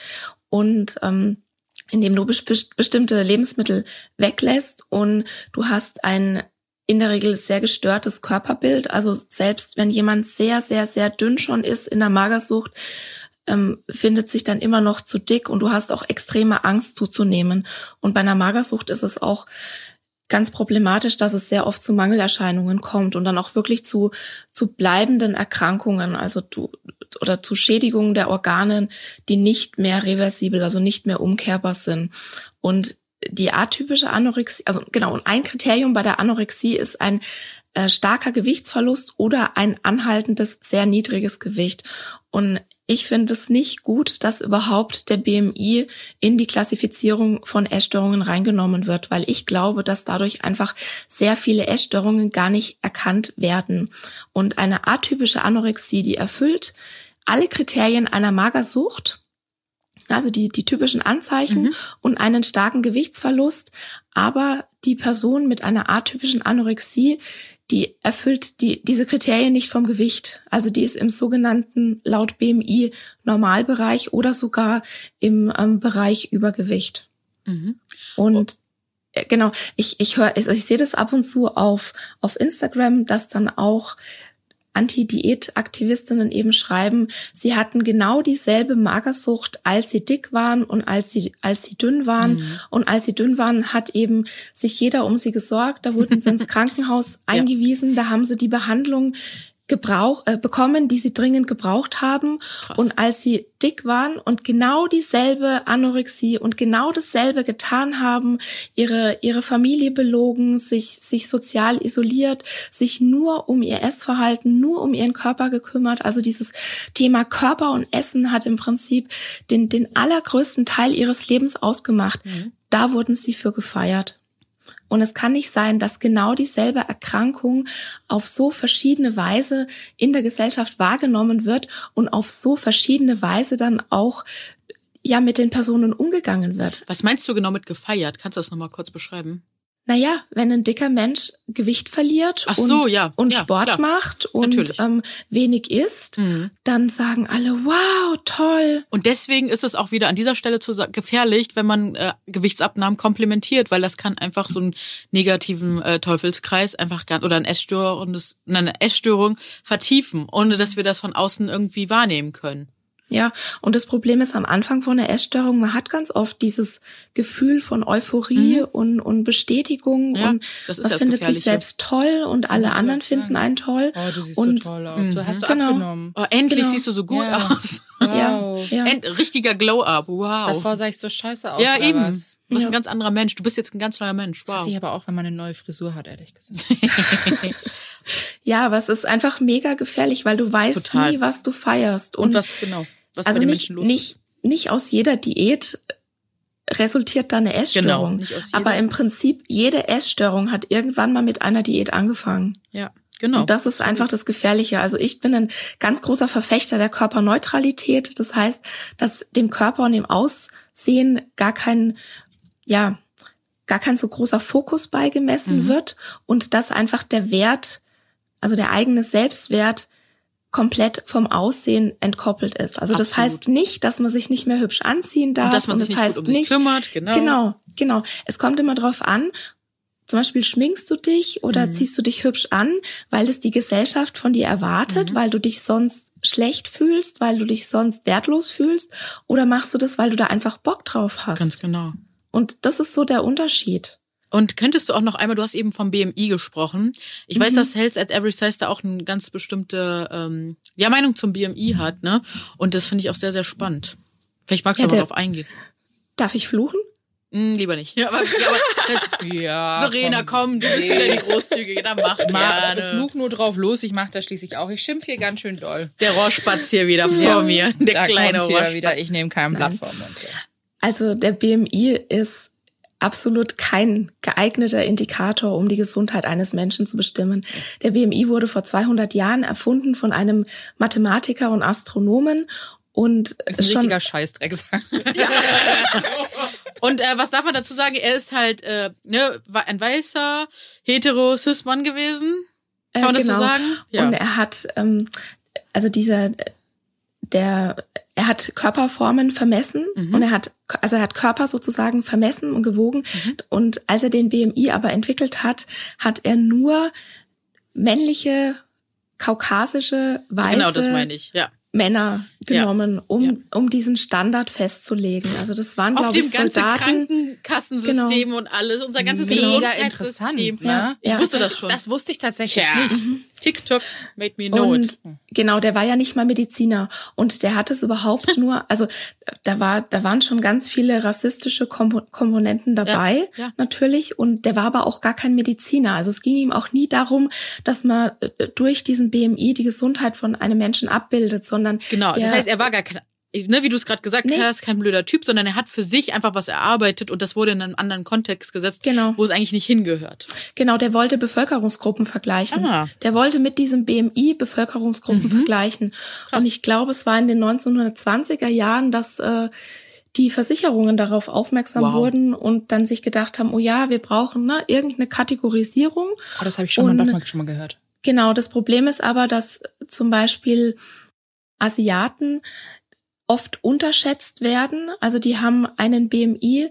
und ähm, indem du bestimmte Lebensmittel weglässt und du hast ein in der Regel sehr gestörtes Körperbild. Also selbst wenn jemand sehr, sehr, sehr dünn schon ist in der Magersucht, ähm, findet sich dann immer noch zu dick und du hast auch extreme Angst zuzunehmen. Und bei einer Magersucht ist es auch ganz problematisch, dass es sehr oft zu Mangelerscheinungen kommt und dann auch wirklich zu, zu bleibenden Erkrankungen, also du, oder zu Schädigungen der Organe, die nicht mehr reversibel, also nicht mehr umkehrbar sind. Und die atypische Anorexie, also genau, und ein Kriterium bei der Anorexie ist ein äh, starker Gewichtsverlust oder ein anhaltendes, sehr niedriges Gewicht. Und ich finde es nicht gut, dass überhaupt der BMI in die Klassifizierung von Essstörungen reingenommen wird, weil ich glaube, dass dadurch einfach sehr viele Essstörungen gar nicht erkannt werden. Und eine atypische Anorexie, die erfüllt alle Kriterien einer Magersucht, also die, die typischen Anzeichen mhm. und einen starken Gewichtsverlust, aber die Person mit einer atypischen Anorexie, die erfüllt die, diese Kriterien nicht vom Gewicht. Also die ist im sogenannten laut BMI Normalbereich oder sogar im ähm, Bereich Übergewicht. Mhm. Und oh. genau, ich, ich höre, ich, ich sehe das ab und zu auf, auf Instagram, dass dann auch Anti-Diät-Aktivistinnen eben schreiben, sie hatten genau dieselbe Magersucht, als sie dick waren und als sie, als sie dünn waren. Mhm. Und als sie dünn waren, hat eben sich jeder um sie gesorgt. Da wurden sie ins Krankenhaus eingewiesen. Ja. Da haben sie die Behandlung gebrauch, äh, bekommen, die sie dringend gebraucht haben. Krass. Und als sie dick waren und genau dieselbe Anorexie und genau dasselbe getan haben, ihre, ihre Familie belogen, sich, sich sozial isoliert, sich nur um ihr Essverhalten, nur um ihren Körper gekümmert. Also dieses Thema Körper und Essen hat im Prinzip den, den allergrößten Teil ihres Lebens ausgemacht. Mhm. Da wurden sie für gefeiert. Und es kann nicht sein, dass genau dieselbe Erkrankung auf so verschiedene Weise in der Gesellschaft wahrgenommen wird und auf so verschiedene Weise dann auch ja mit den Personen umgegangen wird. Was meinst du genau mit gefeiert? Kannst du das nochmal kurz beschreiben? Naja, wenn ein dicker Mensch Gewicht verliert so, und, ja. und ja, Sport klar. macht und ähm, wenig isst, mhm. dann sagen alle, wow, toll. Und deswegen ist es auch wieder an dieser Stelle zu gefährlich, wenn man äh, Gewichtsabnahmen komplementiert, weil das kann einfach so einen negativen äh, Teufelskreis einfach ganz oder ein Essstörung, eine Essstörung vertiefen, ohne dass wir das von außen irgendwie wahrnehmen können. Ja, und das Problem ist am Anfang von der Essstörung, man hat ganz oft dieses Gefühl von Euphorie Mhm. und, und Bestätigung Ja, und das ist man ja das findet sich selbst toll und alle wollte anderen finden einen toll. Oh, du siehst Und- so toll aus. Du hast du Genau. abgenommen. Oh, endlich Genau. siehst du so gut Ja. aus. Wow. Ja, ja. End, richtiger Glow-Up. Wow. Davor sah ich so scheiße aus. ja, eben. Was? Du bist Ja. ein ganz anderer Mensch. Du bist jetzt ein ganz neuer Mensch. Wow. Hasse ich aber auch, wenn man eine neue Frisur hat, ehrlich gesagt. Ja, aber es ist einfach mega gefährlich, weil du weißt Total. nie, was du feierst. Und was genau? Was also bei den nicht, Menschen los nicht, nicht aus jeder Diät resultiert da eine Essstörung. Genau, nicht aus aber jeder. im Prinzip jede Essstörung hat irgendwann mal mit einer Diät angefangen. Ja, genau. Und das ist einfach das Gefährliche. Also ich bin ein ganz großer Verfechter der Körperneutralität. Das heißt, dass dem Körper und dem Aussehen gar kein, ja, gar kein so großer Fokus beigemessen Mhm. wird und dass einfach der Wert, also der eigene Selbstwert komplett vom Aussehen entkoppelt ist. Also das Absolut. heißt nicht, dass man sich nicht mehr hübsch anziehen darf. und dass man sich das nicht heißt um sich kümmert. Genau. Genau, genau. Es kommt immer drauf an. Zum Beispiel schminkst du dich oder Mhm. ziehst du dich hübsch an, weil es die Gesellschaft von dir erwartet, Mhm. weil du dich sonst schlecht fühlst, weil du dich sonst wertlos fühlst, oder machst du das, weil du da einfach Bock drauf hast? Ganz genau. Und das ist so der Unterschied. Und könntest du auch noch einmal, du hast eben vom BMI gesprochen. Ich weiß, Mhm. dass Health at Every Size da auch eine ganz bestimmte ähm, ja, Meinung zum BMI hat, ne? Und das finde ich auch sehr, sehr spannend. Vielleicht magst du Ja, aber drauf eingehen. Darf ich fluchen? Hm, lieber nicht. Ja, aber, ja, aber Ja. Verena, komm, du bist wieder die Großzügige, dann mach Mal, flug nur drauf los, ich mach das schließlich auch. Ich schimpf hier ganz schön doll. Der Rohrspatz hier wieder vor Ja. mir. Der kleine Rohrspatz. wieder, ich nehme kein Blatt vor Mund. Also der BMI ist absolut kein geeigneter Indikator, um die Gesundheit eines Menschen zu bestimmen. Der BMI wurde vor 200 Jahren erfunden von einem Mathematiker und Astronomen und Ist ein schon richtiger Scheißdreck. sagen. Und äh, was darf man dazu sagen? Er ist halt äh, ne, ein weißer, hetero Cis-Mann gewesen. Kann man Äh, das so genau. sagen? Und er hat, ähm, also dieser, der, er hat Körperformen vermessen Mhm. und er hat, also er hat Körper sozusagen vermessen und gewogen. Mhm. Und als er den BMI aber entwickelt hat, hat er nur männliche, kaukasische, weiße Genau, das meine ich. Ja. Männer Ja. genommen, um, Ja. um diesen Standard festzulegen. Also das waren, Auf glaube dem ich, ganzen Soldaten. Krankenkassensystem und alles, unser ganzes Mega Gesundheitssystem. interessant, ne? Ich Ja. wusste das schon. Das wusste ich tatsächlich nicht. TikTok made me know Und genau, der war ja nicht mal Mediziner und der hat es überhaupt nur, also da war, da waren schon ganz viele rassistische Kompo Komponenten dabei, Ja, ja. natürlich, und der war aber auch gar kein Mediziner. Also es ging ihm auch nie darum, dass man äh, durch diesen BMI die Gesundheit von einem Menschen abbildet, sondern Genau, der, das heißt, er war gar kein, ne, wie du es gerade gesagt Nee. hast, kein blöder Typ, sondern er hat für sich einfach was erarbeitet und das wurde in einen anderen Kontext gesetzt, Genau. wo es eigentlich nicht hingehört. Genau, der wollte Bevölkerungsgruppen vergleichen. Ah. Der wollte mit diesem BMI Bevölkerungsgruppen vergleichen. Und ich glaube, es war in den 1920er Jahren, dass äh, die Versicherungen darauf aufmerksam Wow. wurden und dann sich gedacht haben, oh ja, wir brauchen ne, irgendeine Kategorisierung. Oh, das habe ich schon mal, Und- doch mal schon mal gehört. Genau, das Problem ist aber, dass zum Beispiel Asiaten oft unterschätzt werden. Also die haben einen BMI,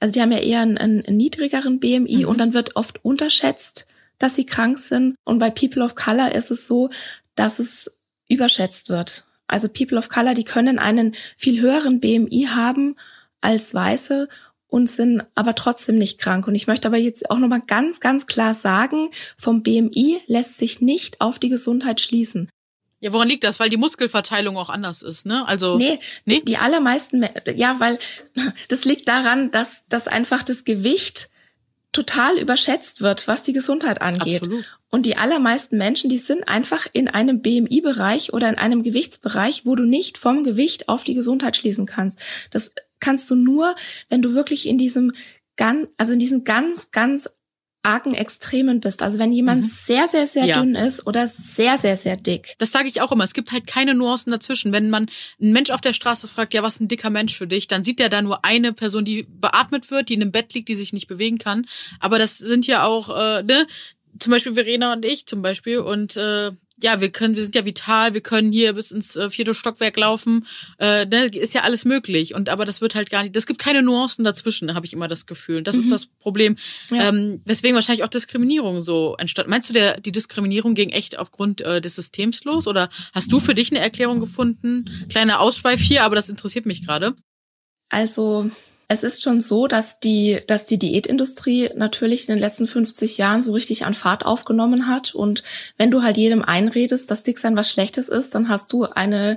also die haben ja eher einen, einen niedrigeren BMI Mhm. und dann wird oft unterschätzt, dass sie krank sind. Und bei People of Color ist es so, dass es überschätzt wird. Also People of Color, die können einen viel höheren BMI haben als Weiße und sind aber trotzdem nicht krank. Und ich möchte aber jetzt auch nochmal ganz, ganz klar sagen, vom BMI lässt sich nicht auf die Gesundheit schließen. Ja, woran liegt das? Weil die Muskelverteilung auch anders ist, ne? Also Nee, Nee? die allermeisten, Me- ja, weil das liegt daran, dass, dass einfach das Gewicht total überschätzt wird, was die Gesundheit angeht. Absolut. Und die allermeisten Menschen, die sind einfach in einem BMI-Bereich oder in einem Gewichtsbereich, wo du nicht vom Gewicht auf die Gesundheit schließen kannst. Das kannst du nur, wenn du wirklich in diesem ganz, also in diesen ganz, ganz argen Extremen bist. Also wenn jemand Mhm. sehr, sehr, sehr Ja. dünn ist oder sehr, sehr, sehr dick. Das sage ich auch immer. Es gibt halt keine Nuancen dazwischen. Wenn man einen Mensch auf der Straße fragt, ja, was ist ein dicker Mensch für dich, dann sieht der da nur eine Person, die beatmet wird, die in einem Bett liegt, die sich nicht bewegen kann. Aber das sind ja auch, äh, ne, zum Beispiel Verena und ich zum Beispiel. Und äh, ja, wir können, wir sind ja vital, wir können hier bis ins äh, vierte Stockwerk laufen, äh, ne, ist ja alles möglich. Und aber das wird halt gar nicht, das gibt keine Nuancen dazwischen, habe ich immer das Gefühl. Das ist das Problem, Ja. ähm, weswegen wahrscheinlich auch Diskriminierung so entstand. Meinst du, der, die Diskriminierung ging echt aufgrund äh, des Systems los? Oder hast du für dich eine Erklärung gefunden? Kleiner Ausschweif hier, aber das interessiert mich gerade. Also es ist schon so, dass die, dass die Diätindustrie natürlich in den letzten 50 Jahren so richtig an Fahrt aufgenommen hat. Und wenn du halt jedem einredest, dass Dicksein was Schlechtes ist, dann hast du eine,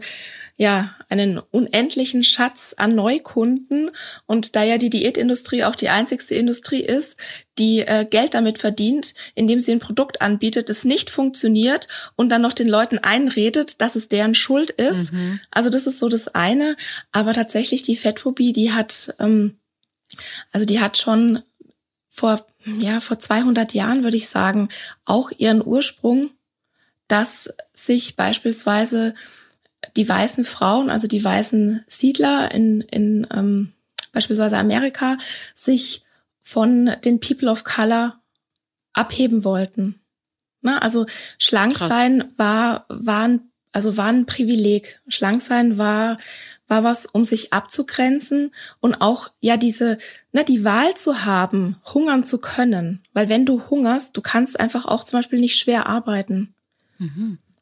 ja, einen unendlichen Schatz an Neukunden. Und da ja die Diätindustrie auch die einzigste Industrie ist, die äh, Geld damit verdient, indem sie ein Produkt anbietet, das nicht funktioniert und dann noch den Leuten einredet, dass es deren Schuld ist. Also das ist so das eine. Aber tatsächlich die Fettphobie, die hat, ähm, also die hat schon vor, ja, vor 200 Jahren, würde ich sagen, auch ihren Ursprung, dass sich beispielsweise die weißen Frauen, also die weißen Siedler in, in ähm, beispielsweise Amerika, sich von den People of Color abheben wollten. Na, also schlank Krass. sein war, war ein, also war ein Privileg. Schlank sein war, war was, um sich abzugrenzen und auch ja diese, na, die Wahl zu haben, hungern zu können. Weil wenn du hungerst, du kannst einfach auch zum Beispiel nicht schwer arbeiten.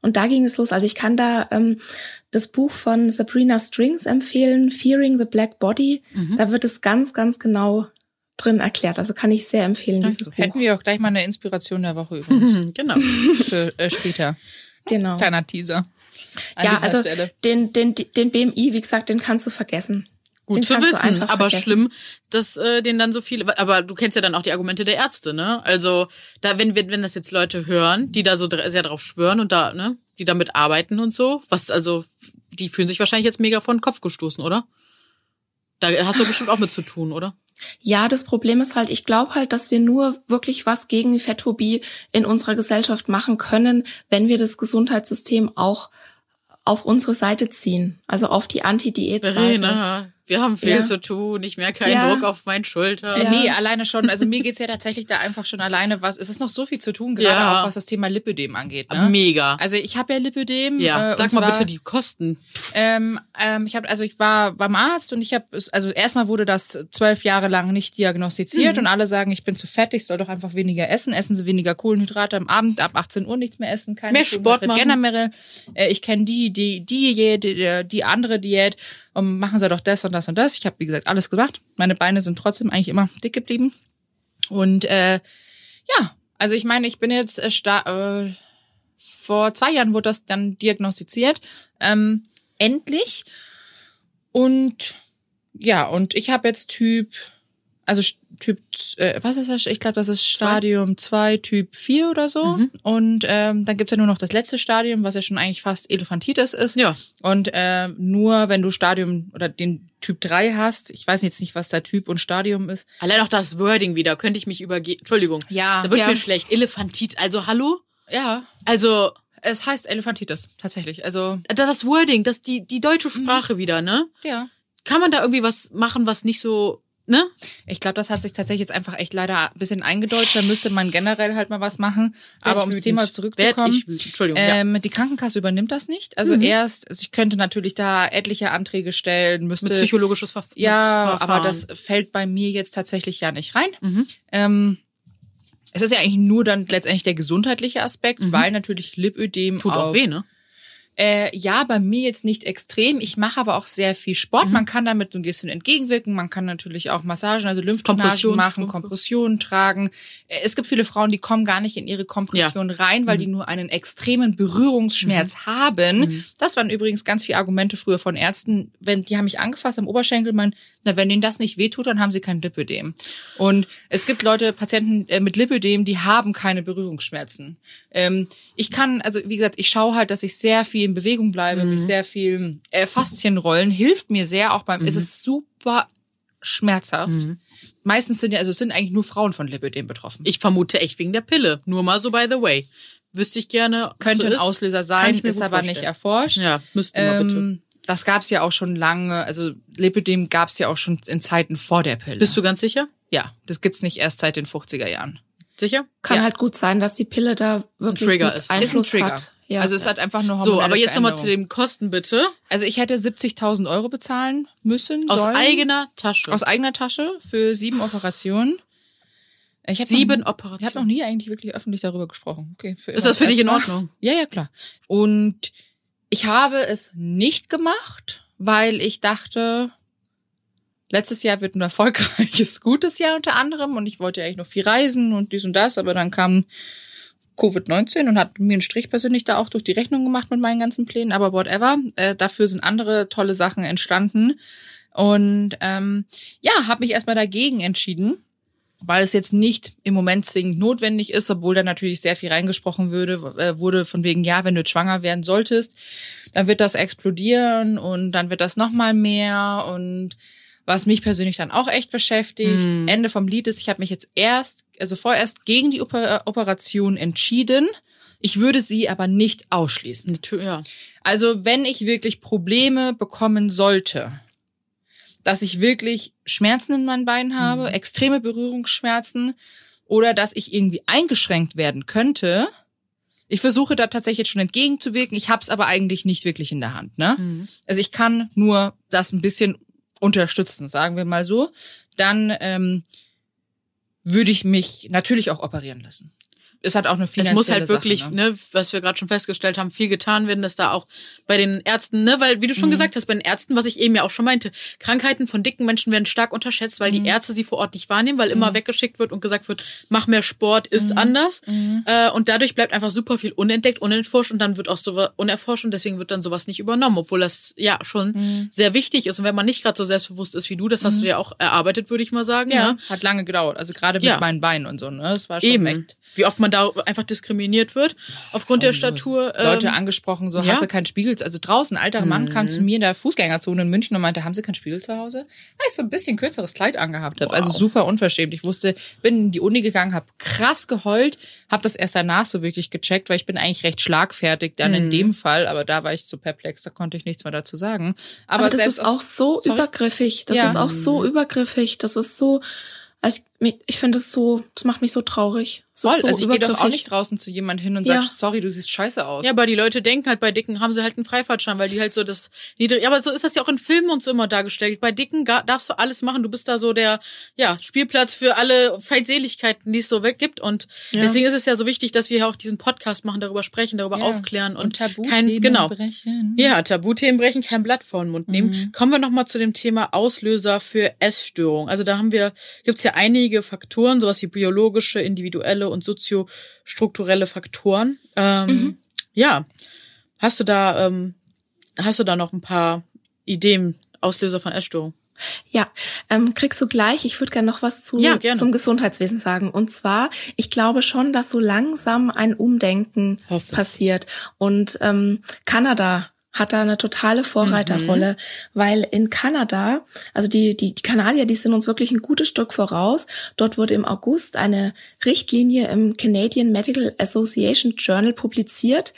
Und da ging es los. Also ich kann da ähm, das Buch von Sabrina Strings empfehlen, Fearing the Black Body. Da wird es ganz, ganz genau drin erklärt. Also kann ich sehr empfehlen, dieses Buch. Hätten wir auch gleich mal eine Inspiration der Woche übrigens genau. für äh, später. Genau. Kleiner Teaser. An Ja, dieser also Stelle. den, den, den BMI, wie gesagt, den kannst du vergessen. Gut Den zu wissen, aber vergessen. schlimm, dass äh, den dann so viele. Aber du kennst ja dann auch die Argumente der Ärzte, ne? Also da, wenn wenn wenn das jetzt Leute hören, die da so sehr drauf schwören und da, ne, die damit arbeiten und so, was also, die fühlen sich wahrscheinlich jetzt mega vor den Kopf gestoßen, oder? Da hast du bestimmt auch mit zu tun, oder? Ja, das Problem ist halt, ich glaube halt, dass wir nur wirklich was gegen die Fettphobie in unserer Gesellschaft machen können, wenn wir das Gesundheitssystem auch auf unsere Seite ziehen, also auf die Anti-Diät-Seite. Wir haben viel Ja. zu tun. Ich merke keinen Ja. Druck auf meinen Schultern. Äh, Nee, alleine schon. Also mir geht's ja tatsächlich da einfach schon alleine was. Es ist noch so viel zu tun, gerade Ja. auch was das Thema Lipödem angeht. Ne? Mega. Also ich habe ja Lipödem. ja, äh, sag mal zwar, bitte die Kosten. Ähm, ähm, ich habe, also ich war beim Arzt und ich habe, also erstmal wurde das zwölf Jahre lang nicht diagnostiziert Mhm. und alle sagen, ich bin zu fett, ich soll doch einfach weniger essen, essen Sie weniger Kohlenhydrate am Abend, ab 18 Uhr nichts mehr essen, keine Mehr Sport machen. Generell, äh, ich kenne die, die, die Diät, die, die andere Diät, um, machen Sie doch das und das und das. Ich habe, wie gesagt, alles gemacht. Meine Beine sind trotzdem eigentlich immer dick geblieben. Und äh, ja, also ich meine, ich bin jetzt äh, äh, vor zwei Jahren wurde das dann diagnostiziert. Ähm, endlich. Und ja, und ich habe jetzt Typ, also Typ, äh, was ist das? Ich glaube, das ist Stadium 2, Typ 4 oder so. Mhm. Und ähm, dann gibt's ja nur noch das letzte Stadium, was ja schon eigentlich fast Elephantitis ist. Ja. Und äh, nur wenn du Stadium oder den Typ 3 hast, ich weiß jetzt nicht, was da Typ und Stadium ist. Allein auch das Wording wieder, könnte ich mich übergehen. Entschuldigung. Ja, Da wird ja. mir schlecht. Elefantit, also hallo? ja, Also, es heißt Elephantitis, tatsächlich. Also, da das Wording, das die, die deutsche Mhm. Sprache wieder, ne? ja. Kann man da irgendwie was machen, was nicht so, ne? Ich glaube, das hat sich tatsächlich jetzt einfach echt leider ein bisschen eingedeutscht. Da müsste man generell halt mal was machen. Werd Aber ums wütend. Thema zurückzukommen. Entschuldigung, ja. Ähm, Die Krankenkasse übernimmt das nicht. Also Mhm. erst, also ich könnte natürlich da etliche Anträge stellen, müsste. Mit psychologisches Verf ja, aber Verfahren. das fällt bei mir jetzt tatsächlich ja nicht rein. Mhm. Ähm, es ist ja eigentlich nur dann letztendlich der gesundheitliche Aspekt, Mhm. weil natürlich Lipödem Tut auch weh, ne? Äh, ja, bei mir jetzt nicht extrem. Ich mache aber auch sehr viel Sport. Mhm. Man kann damit ein bisschen entgegenwirken. Man kann natürlich auch Massagen, also Lymphdrainagen machen. Kompressionen tragen. Äh, Es gibt viele Frauen, die kommen gar nicht in ihre Kompression rein, weil die nur einen extremen Berührungsschmerz haben. Mhm. Das waren übrigens ganz viele Argumente früher von Ärzten. Wenn die haben mich angefasst am Oberschenkel, man, na, wenn denen das nicht wehtut, dann haben sie kein Lipödem. Und es gibt Leute, Patienten äh, mit Lipödem, die haben keine Berührungsschmerzen. Ähm, ich kann, also wie gesagt, ich schaue halt, dass ich sehr viel in Bewegung bleibe, mich sehr viel äh, Faszienrollen hilft mir sehr, auch beim, es ist super schmerzhaft. Mhm. Meistens sind ja, also es sind eigentlich nur Frauen von Lipödem betroffen. Ich vermute echt wegen der Pille. Nur mal so by the way. Wüsste ich gerne. ob Könnte so ein ist. Auslöser Kann sein, ist aber nicht vorstellen. erforscht. Ja, müsste mal bitte. Ähm, das gab's ja auch schon lange, also Lipödem gab's ja auch schon in Zeiten vor der Pille. Bist du ganz sicher? Ja, das gibt's nicht erst seit den 50er Jahren. Sicher? Kann Ja. halt gut sein, dass die Pille da wirklich Trigger mit ist. Ein Einfluss ist ein Trigger. hat. Ja. Also es hat einfach nur So, aber jetzt nochmal zu den Kosten bitte. Also ich hätte 70.000 Euro bezahlen müssen. Aus sollen. eigener Tasche. Aus eigener Tasche für sieben Operationen. Ich hab Sieben noch, Ich habe Operationen. noch nie eigentlich wirklich öffentlich darüber gesprochen. Okay, Ist das für dich in. Ordnung? Ja, ja, klar. Und ich habe es nicht gemacht, weil ich dachte, letztes Jahr wird ein erfolgreiches, gutes Jahr unter anderem und ich wollte ja eigentlich noch viel reisen und dies und das, aber dann kam Covid-19 und hat mir einen Strich persönlich da auch durch die Rechnung gemacht mit meinen ganzen Plänen, aber whatever. Äh, dafür sind andere tolle Sachen entstanden. Und ähm, ja, habe mich erstmal dagegen entschieden, weil es jetzt nicht im Moment zwingend notwendig ist, obwohl da natürlich sehr viel reingesprochen würde, äh, wurde von wegen, ja, wenn du schwanger werden solltest, dann wird das explodieren und dann wird das nochmal mehr und was mich persönlich dann auch echt beschäftigt. Mhm. Ende vom Lied ist, ich habe mich jetzt erst, also vorerst gegen die Oper Operation entschieden. Ich würde sie aber nicht ausschließen. Natürlich, ja. Also wenn ich wirklich Probleme bekommen sollte, dass ich wirklich Schmerzen in meinen Beinen habe, Mhm. extreme Berührungsschmerzen oder dass ich irgendwie eingeschränkt werden könnte, ich versuche da tatsächlich jetzt schon entgegenzuwirken. Ich habe es aber eigentlich nicht wirklich in der Hand. Ne? Mhm. Also ich kann nur das ein bisschen unterstützen, sagen wir mal so. Dann ähm, würde ich mich natürlich auch operieren lassen. Es hat auch eine Es finanzielle muss halt wirklich, Sache, ne? ne, was wir gerade schon festgestellt haben, viel getan werden, dass da auch bei den Ärzten, ne, weil wie du schon Mhm. gesagt hast, bei den Ärzten, was ich eben ja auch schon meinte, Krankheiten von dicken Menschen werden stark unterschätzt, weil Mhm. die Ärzte sie vor Ort nicht wahrnehmen, weil immer weggeschickt wird und gesagt wird, mach mehr Sport, ist Mhm. anders. Mhm. Äh, und dadurch bleibt einfach super viel unentdeckt, unerforscht und dann wird auch so unerforscht und deswegen wird dann sowas nicht übernommen, obwohl das ja schon Mhm. sehr wichtig ist. Und wenn man nicht gerade so selbstbewusst ist wie du, das hast du dir auch erarbeitet, würde ich mal sagen. Ja, Ne? hat lange gedauert. Also gerade mit Ja. meinen Beinen und so, ne? Das war schon Eben. echt. Wie oft man da einfach diskriminiert wird aufgrund der los. Statur. Leute ähm, angesprochen, so ja. hast du keinen Spiegel. Also draußen, ein alter Mann kam Mhm. zu mir in der Fußgängerzone in München und meinte, haben Sie keinen Spiegel zu Hause? Weil ich so ein bisschen kürzeres Kleid angehabt habe. Also Wow. super unverschämt. Ich wusste, bin in die Uni gegangen, habe krass geheult, habe das erst danach so wirklich gecheckt, weil ich bin eigentlich recht schlagfertig dann in Mhm. dem Fall, aber da war ich so perplex, da konnte ich nichts mehr dazu sagen. Aber, Aber, das ist auch so Sorry? übergriffig. Das Ja. ist auch so übergriffig. Das ist so, also ich, ich finde es so, das macht mich so traurig. Das Voll, ist so also ich gehe doch auch nicht draußen zu jemand hin und Ja. sag, sorry, du siehst scheiße aus. Ja, aber die Leute denken halt, bei Dicken haben sie halt einen Freifahrtschein, weil die halt so das niedrig. Ja, aber so ist das ja auch in Filmen und so immer dargestellt. Bei Dicken darfst du alles machen. Du bist da so der ja, Spielplatz für alle Feindseligkeiten, die es so weggibt. Und Ja. deswegen ist es ja so wichtig, dass wir hier auch diesen Podcast machen, darüber sprechen, darüber Ja. aufklären und, Tabuthemen kein genau. brechen. Ja, Tabuthemen brechen, kein Blatt vor den Mund nehmen. Mhm. Kommen wir nochmal zu dem Thema Auslöser für Essstörung. Also da haben wir, gibt's ja einige Faktoren, sowas wie biologische, individuelle und soziostrukturelle Faktoren. Ähm, Mhm. Ja, hast du da, ähm, hast du da noch ein paar Ideen, Auslöser von Essstörung? Ja, ähm, kriegst du gleich. Ich würde gerne noch was zu, Ja, zum Gesundheitswesen sagen. Und zwar, ich glaube schon, dass so langsam ein Umdenken Hoffe. passiert. Und ähm, Kanada hat da eine totale Vorreiterrolle, weil in Kanada, also die, die, die Kanadier, die sind uns wirklich ein gutes Stück voraus. Dort wurde im August eine Richtlinie im Canadian Medical Association Journal publiziert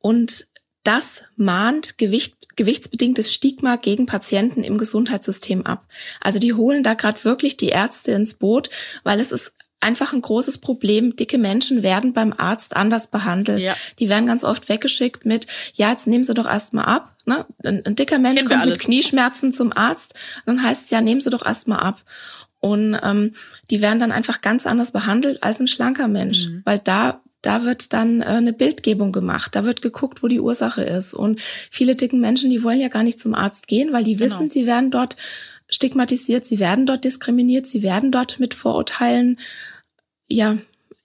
und das mahnt Gewicht, gewichtsbedingtes Stigma gegen Patienten im Gesundheitssystem ab. Also die holen da gerade wirklich die Ärzte ins Boot, weil es ist einfach ein großes Problem. Dicke Menschen werden beim Arzt anders behandelt. Ja. Die werden ganz oft weggeschickt mit, ja, jetzt nehmen Sie doch erstmal ab. Ne? Ein, ein dicker Mensch kommt mit. Knieschmerzen zum Arzt. Dann heißt es ja, nehmen Sie doch erstmal ab. Und ähm, die werden dann einfach ganz anders behandelt als ein schlanker Mensch, Mhm. weil da da wird dann äh, eine Bildgebung gemacht, da wird geguckt, wo die Ursache ist. Und viele dicken Menschen, die wollen ja gar nicht zum Arzt gehen, weil die Genau. wissen, sie werden dort stigmatisiert, sie werden dort diskriminiert, sie werden dort mit Vorurteilen, ja,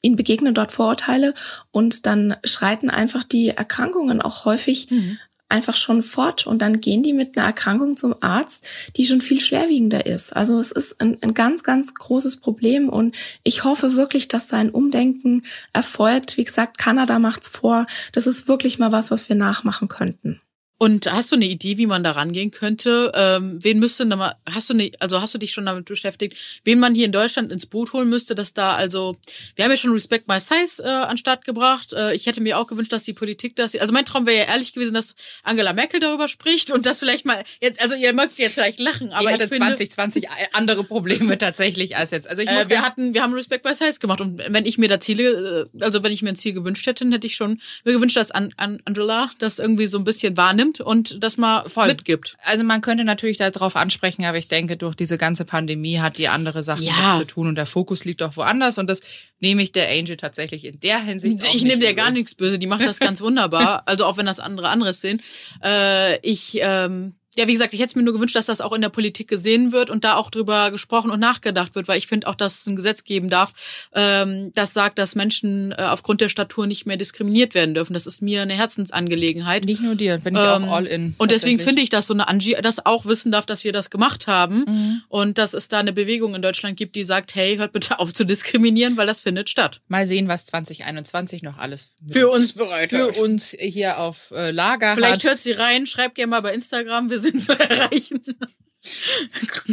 ihnen begegnen dort Vorurteile und dann schreiten einfach die Erkrankungen auch häufig Mhm. einfach schon fort und dann gehen die mit einer Erkrankung zum Arzt, die schon viel schwerwiegender ist. Also es ist ein, ein ganz, ganz großes Problem und ich hoffe wirklich, dass da ein Umdenken erfolgt. Wie gesagt, Kanada macht's vor. Das ist wirklich mal was, was wir nachmachen könnten. Und hast du eine Idee, wie man da rangehen könnte? Ähm, wen müsste mal, hast du eine, also hast du dich schon damit beschäftigt, wen man hier in Deutschland ins Boot holen müsste, dass da also, wir haben ja schon Respect My Size äh, an Start gebracht. Äh, ich hätte mir auch gewünscht, dass die Politik das, also mein Traum wäre ja ehrlich gewesen, dass Angela Merkel darüber spricht und das vielleicht mal jetzt, also ihr mögt jetzt vielleicht lachen, aber die hatte ich finde, 2020 andere Probleme tatsächlich als jetzt. Also ich muss äh, wir hatten, wir haben Respect by Size gemacht und wenn ich mir da Ziele, äh, also wenn ich mir ein Ziel gewünscht hätte, hätte ich schon mir gewünscht, dass An An Angela das irgendwie so ein bisschen wahrnimmt und das mal Voll. mitgibt. Also man könnte natürlich darauf ansprechen, aber ich denke, durch diese ganze Pandemie hat die andere Sachen Ja. nichts zu tun und der Fokus liegt auch woanders und das nehme ich der Angel tatsächlich in der Hinsicht Ich nehme dir gar nichts böse, die macht das ganz wunderbar. Also auch wenn das andere anderes sehen. Äh, ich, ähm, ja, wie gesagt, ich hätte es mir nur gewünscht, dass das auch in der Politik gesehen wird und da auch drüber gesprochen und nachgedacht wird, weil ich finde auch, dass es ein Gesetz geben darf, ähm, das sagt, dass Menschen äh, aufgrund der Statur nicht mehr diskriminiert werden dürfen. Das ist mir eine Herzensangelegenheit. Nicht nur dir, bin ich Ähm, auch all in. Und deswegen finde ich, dass so eine Angie das auch wissen darf, dass wir das gemacht haben Mhm. und dass es da eine Bewegung in Deutschland gibt, die sagt, hey, hört bitte auf zu diskriminieren, weil das findet statt. Mal sehen, was 2021 noch alles Für uns bereit für uns hier auf äh, Lager Vielleicht hat. hört sie rein, schreibt gerne mal bei Instagram, wir sind zu erreichen.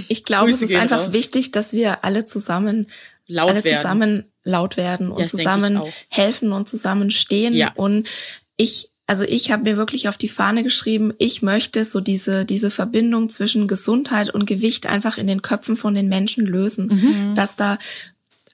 Ich glaube, Grüße es ist einfach raus. wichtig, dass wir alle zusammen Laut alle werden. zusammen laut werden und Ja, zusammen helfen und zusammen stehen. Ja. Und ich, also ich habe mir wirklich auf die Fahne geschrieben, ich möchte so diese, diese Verbindung zwischen Gesundheit und Gewicht einfach in den Köpfen von den Menschen lösen. Mhm. Dass da,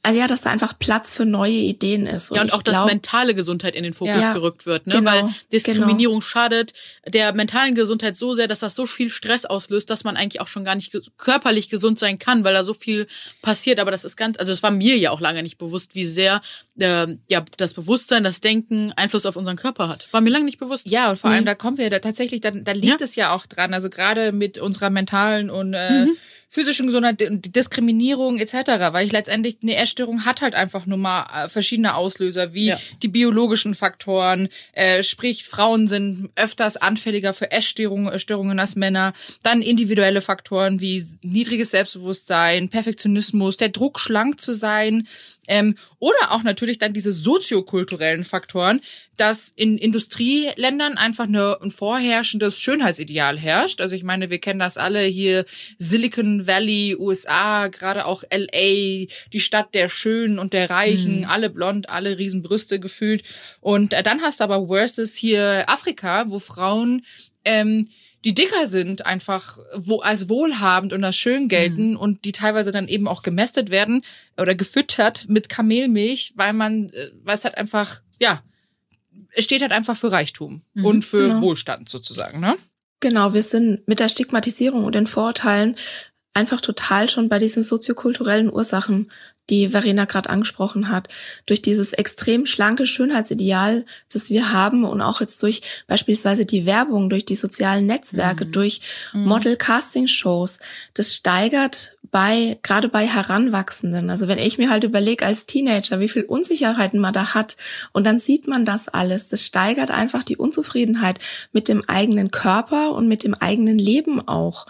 also ja, dass da einfach Platz für neue Ideen ist. ja, und auch, dass glaub- mentale Gesundheit in den Fokus Ja. gerückt wird, ne? Genau, Weil Diskriminierung schadet der mentalen Gesundheit so sehr, dass das so viel Stress auslöst, dass man eigentlich auch schon gar nicht körperlich gesund sein kann, weil da so viel passiert. Aber das ist ganz, also es war mir ja auch lange nicht bewusst, wie sehr äh, ja das Bewusstsein, das Denken Einfluss auf unseren Körper hat. War mir lange nicht bewusst. Ja, und vor allem, Nee. da kommen wir da tatsächlich, da, da liegt Ja. es ja auch dran. Also gerade mit unserer mentalen und äh, Mhm. Physischen Gesundheit und die Diskriminierung etc. Weil ich letztendlich eine Essstörung hat halt einfach nur mal äh, verschiedene Auslöser, wie Ja. die biologischen Faktoren. Äh, sprich, Frauen sind öfters anfälliger für Essstörungen äh, Störungen als Männer. Dann individuelle Faktoren wie niedriges Selbstbewusstsein, Perfektionismus, der Druck, schlank zu sein. Ähm, oder auch natürlich dann diese soziokulturellen Faktoren, dass in Industrieländern einfach eine, ein vorherrschendes Schönheitsideal herrscht. Also ich meine, wir kennen das alle hier, Silicon Valley, USA, gerade auch LA, die Stadt der Schönen und der Reichen, alle blond, alle Riesenbrüste gefühlt. Und äh, dann hast du aber versus hier Afrika, wo Frauen ähm, die dicker sind, einfach wo, als wohlhabend und als schön gelten und die teilweise dann eben auch gemästet werden oder gefüttert mit Kamelmilch, weil man, äh, weil es halt einfach, ja, es steht halt einfach für Reichtum Mhm, und für genau. Wohlstand sozusagen, ne? Genau, wir sind mit der Stigmatisierung und den Vorurteilen einfach total schon bei diesen soziokulturellen Ursachen, die Verena gerade angesprochen hat. Durch dieses extrem schlanke Schönheitsideal, das wir haben und auch jetzt durch beispielsweise die Werbung, durch die sozialen Netzwerke, durch Model-Casting-Shows, das steigert bei, gerade bei Heranwachsenden. Also wenn ich mir halt überlege als Teenager, wie viel Unsicherheiten man da hat und dann sieht man das alles, das steigert einfach die Unzufriedenheit mit dem eigenen Körper und mit dem eigenen Leben auch.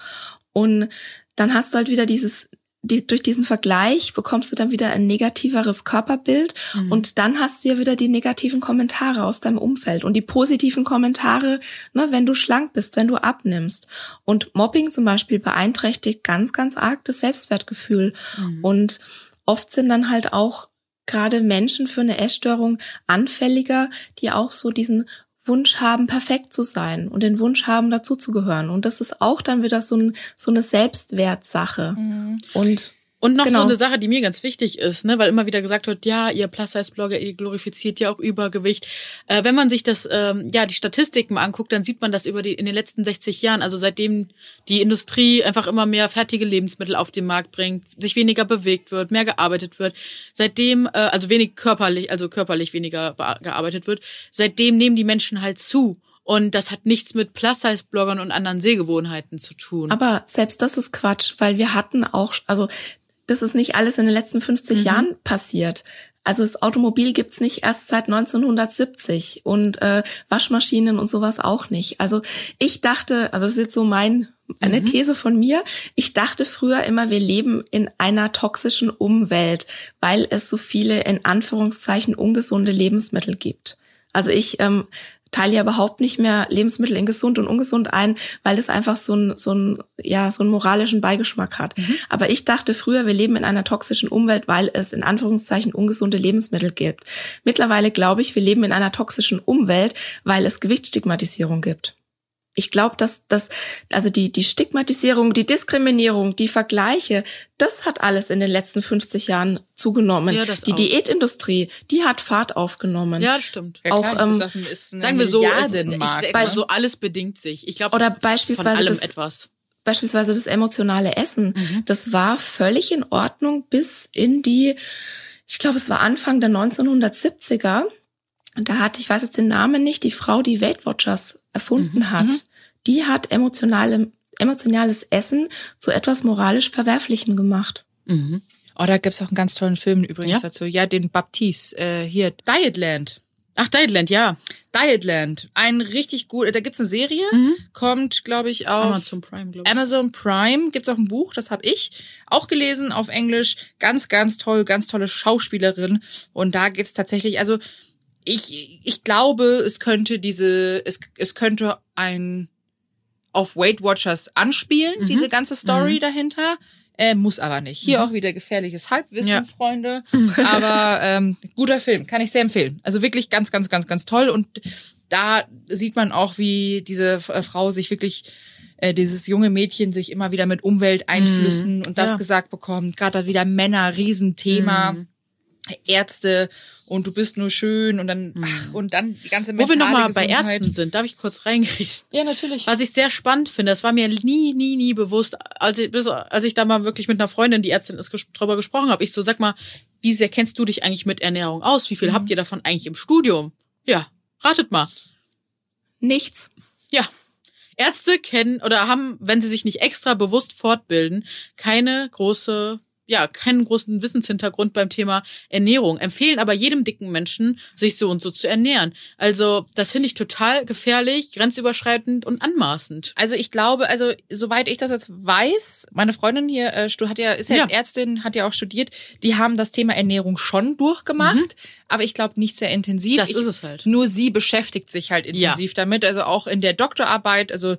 Und dann hast du halt wieder dieses die, durch diesen Vergleich bekommst du dann wieder ein negativeres Körperbild und dann hast du ja wieder die negativen Kommentare aus deinem Umfeld und die positiven Kommentare, ne, wenn du schlank bist, wenn du abnimmst. Und Mobbing zum Beispiel beeinträchtigt ganz, ganz arg das Selbstwertgefühl. Und oft sind dann halt auch gerade Menschen für eine Essstörung anfälliger, die auch so diesen Wunsch haben, perfekt zu sein und den Wunsch haben, dazuzugehören. Und das ist auch dann wieder so, ein, so eine Selbstwertsache. Und Und noch Genau. so eine Sache, die mir ganz wichtig ist, ne, weil immer wieder gesagt wird, ja, ihr Plus-Size-Blogger, ihr glorifiziert ja auch Übergewicht. Äh, wenn man sich das, ähm, ja, die Statistiken mal anguckt, dann sieht man das über die in den letzten 60 Jahren, also seitdem die Industrie einfach immer mehr fertige Lebensmittel auf den Markt bringt, sich weniger bewegt wird, mehr gearbeitet wird, seitdem, äh, also wenig körperlich, also körperlich weniger gearbeitet wird, seitdem nehmen die Menschen halt zu. Und das hat nichts mit Plus-Size-Bloggern und anderen Sehgewohnheiten zu tun. Aber selbst das ist Quatsch, weil wir hatten auch, also das ist nicht alles in den letzten 50 Jahren passiert. Also das Automobil gibt's nicht erst seit 1970 und äh, Waschmaschinen und sowas auch nicht. Also ich dachte, also das ist jetzt so mein eine These von mir. Ich dachte früher immer, wir leben in einer toxischen Umwelt, weil es so viele in Anführungszeichen ungesunde Lebensmittel gibt. Also ich ähm, teile ja überhaupt nicht mehr Lebensmittel in gesund und ungesund ein, weil das einfach so ein, so ein, ja, so einen moralischen Beigeschmack hat. Mhm. Aber ich dachte früher, wir leben in einer toxischen Umwelt, weil es in Anführungszeichen ungesunde Lebensmittel gibt. Mittlerweile glaube ich, wir leben in einer toxischen Umwelt, weil es Gewichtsstigmatisierung gibt. Ich glaube, dass das, also die, die Stigmatisierung, die Diskriminierung, die Vergleiche, das hat alles in den letzten 50 Jahren zugenommen. Ja, das die auch. Diätindustrie, die hat Fahrt aufgenommen. Ja, das stimmt. Ja, auch ähm, sagen wir so, ich denke, so alles bedingt sich. Ich glaube, oder beispielsweise von allem das, etwas. Beispielsweise das emotionale Essen, mhm. das war völlig in Ordnung bis in die, ich glaube, es war Anfang der 1970er. Und da hatte, ich weiß jetzt den Namen nicht, die Frau, die Weight Watchers erfunden mhm. hat, mhm. die hat emotionale, emotionales Essen zu etwas moralisch Verwerflichem gemacht. Mhm. Oh, da gibt's auch einen ganz tollen Film übrigens ja? dazu. Ja, den Baptiste, äh, hier, Dietland. Ach, Dietland, ja. Dietland. Ein richtig gut, da gibt's eine Serie, mhm. kommt, glaube ich, auf Amazon Prime, glaube ich. Amazon Prime gibt's auch ein Buch, das habe ich auch gelesen auf Englisch. Ganz, ganz toll, ganz tolle Schauspielerin. Und da geht's tatsächlich, also ich, ich glaube, es könnte diese, es, es könnte ein auf Weight Watchers anspielen, mhm. diese ganze Story mhm. dahinter. Äh, muss aber nicht. Hier mhm. auch wieder gefährliches Halbwissen, ja. Freunde. Aber ähm, guter Film, kann ich sehr empfehlen. Also wirklich ganz, ganz, ganz, ganz toll. Und da sieht man auch, wie diese äh, Frau sich wirklich äh, dieses junge Mädchen sich immer wieder mit Umwelteinflüssen mhm. und das ja. gesagt bekommt. Gerade wieder Männer, Riesenthema. Mhm. Ärzte und du bist nur schön und dann hm. ach und dann die ganze Wo wir nochmal bei Ärzten sind, darf ich kurz reingehen? Ja, natürlich. Was ich sehr spannend finde, das war mir nie, nie, nie bewusst, als ich, bis, als ich da mal wirklich mit einer Freundin, die Ärztin ist, drüber gesprochen habe. Ich so, sag mal, wie sehr kennst du dich eigentlich mit Ernährung aus? Wie viel mhm. habt ihr davon eigentlich im Studium? Ja, ratet mal. Nichts. Ja, Ärzte kennen oder haben, wenn sie sich nicht extra bewusst fortbilden, keine große ja keinen großen Wissenshintergrund beim Thema Ernährung, empfehlen aber jedem dicken Menschen, sich so und so zu ernähren. Also das finde ich total gefährlich, grenzüberschreitend und anmaßend. Also ich glaube, also soweit ich das jetzt weiß, meine Freundin hier äh, hat ja ist ja, ja. jetzt Ärztin, hat ja auch studiert, die haben das Thema Ernährung schon durchgemacht, mhm. aber ich glaube nicht sehr intensiv. Das ich, ist es halt. Nur sie beschäftigt sich halt intensiv ja. damit, also auch in der Doktorarbeit, also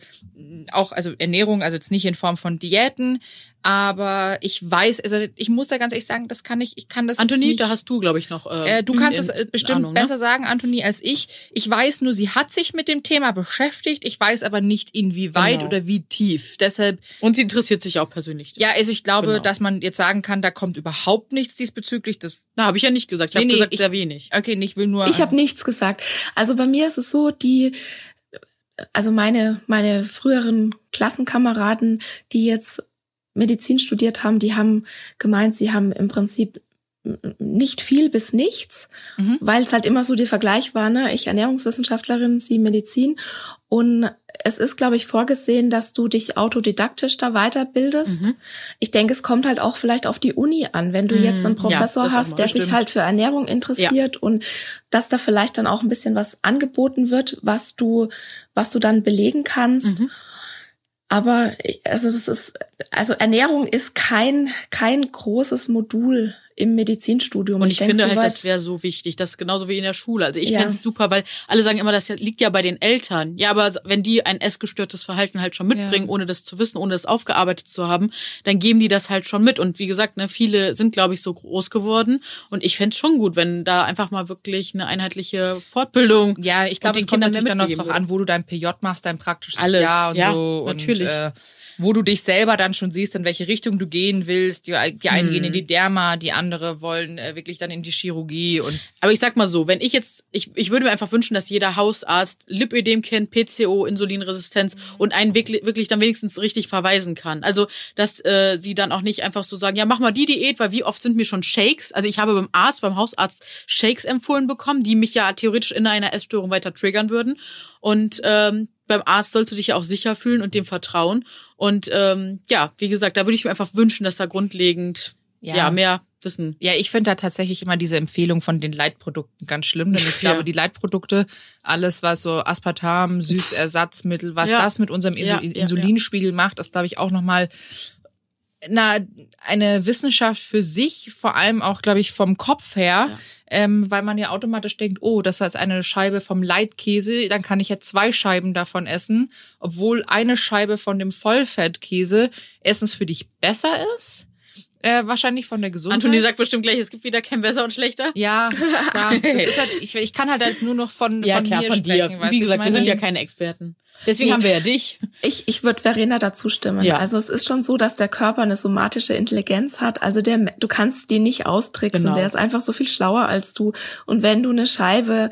auch also Ernährung, also jetzt nicht in Form von Diäten, aber ich weiß, also ich muss da ganz ehrlich sagen, das kann ich, ich kann das Anthony, nicht. da hast du, glaube ich, noch. Äh, äh, du kannst es äh, bestimmt Ahnung, ne? besser sagen, Anthony, als ich. Ich weiß nur, sie hat sich mit dem Thema beschäftigt. Ich weiß aber nicht, inwieweit genau. oder wie tief. Deshalb. Und sie interessiert sich auch persönlich. Ja, also ich glaube, genau. dass man jetzt sagen kann, da kommt überhaupt nichts diesbezüglich. Das Na, habe ich ja nicht gesagt. Ich nee, habe nee, gesagt, ich, sehr wenig. Okay, ich will nur. Ich habe nichts gesagt. Also bei mir ist es so, die also meine, meine früheren Klassenkameraden, die jetzt Medizin studiert haben, die haben gemeint, sie haben im Prinzip nicht viel bis nichts, mhm. weil es halt immer so der Vergleich war, ne? Ich Ernährungswissenschaftlerin, sie Medizin. Und es ist, glaube ich, vorgesehen, dass du dich autodidaktisch da weiterbildest. Mhm. Ich denke, es kommt halt auch vielleicht auf die Uni an, wenn du mhm. jetzt einen Professor ja, hast, der stimmt. sich halt für Ernährung interessiert ja. und dass da vielleicht dann auch ein bisschen was angeboten wird, was du, was du dann belegen kannst. Mhm. Aber also das ist also Ernährung ist kein kein großes Modul im Medizinstudium. Und ich, ich finde halt, das wäre so wichtig. Das ist genauso wie in der Schule. Also ich ja. fände es super, weil alle sagen immer, das liegt ja bei den Eltern. Ja, aber wenn die ein essgestörtes Verhalten halt schon mitbringen, ja. ohne das zu wissen, ohne das aufgearbeitet zu haben, dann geben die das halt schon mit. Und wie gesagt, ne, viele sind, glaube ich, so groß geworden. Und ich fände es schon gut, wenn da einfach mal wirklich eine einheitliche Fortbildung. Ja, ich glaube, es kommt natürlich dann noch drauf an, wo du dein PJ machst, dein praktisches Alles. Jahr und ja, so. Natürlich. Und, äh, wo du dich selber dann schon siehst, in welche Richtung du gehen willst. Die, die einen hm. gehen in die Derma, die andere wollen äh, wirklich dann in die Chirurgie und. Aber ich sag mal so, wenn ich jetzt, ich, ich würde mir einfach wünschen, dass jeder Hausarzt Lipödem kennt, PCO, Insulinresistenz und einen wirklich, wirklich dann wenigstens richtig verweisen kann. Also, dass äh, sie dann auch nicht einfach so sagen, ja, mach mal die Diät, weil wie oft sind mir schon Shakes? Also ich habe beim Arzt, beim Hausarzt Shakes empfohlen bekommen, die mich ja theoretisch in einer Essstörung weiter triggern würden. Und ähm, beim Arzt sollst du dich ja auch sicher fühlen und dem vertrauen. Und ähm, ja, wie gesagt, da würde ich mir einfach wünschen, dass da grundlegend ja, ja mehr Wissen. Ja, ich finde da tatsächlich immer diese Empfehlung von den Leitprodukten ganz schlimm, denn ich glaube, ja. die Leitprodukte, alles was so Aspartam, Süßersatzmittel, was ja. das mit unserem Insul Insulinspiegel macht, das glaube ich auch nochmal na, eine Wissenschaft für sich, vor allem auch, glaube ich, vom Kopf her, ja. ähm, weil man ja automatisch denkt, oh, das ist eine Scheibe vom Leitkäse, dann kann ich ja zwei Scheiben davon essen, obwohl eine Scheibe von dem Vollfettkäse erstens für dich besser ist äh, wahrscheinlich von der Gesundheit. Anthony sagt bestimmt gleich, es gibt wieder kein besser und schlechter. Ja, klar. Das ist halt, ich, ich kann halt jetzt nur noch von, ja, von klar, mir von sprechen. Dir. Wie gesagt, wir sind ja keine Experten. Deswegen nee, haben wir ja dich. Ich, ich würde Verena dazu stimmen. Ja. Also es ist schon so, dass der Körper eine somatische Intelligenz hat. Also der, du kannst die nicht austricksen. Genau. Der ist einfach so viel schlauer als du. Und wenn du eine Scheibe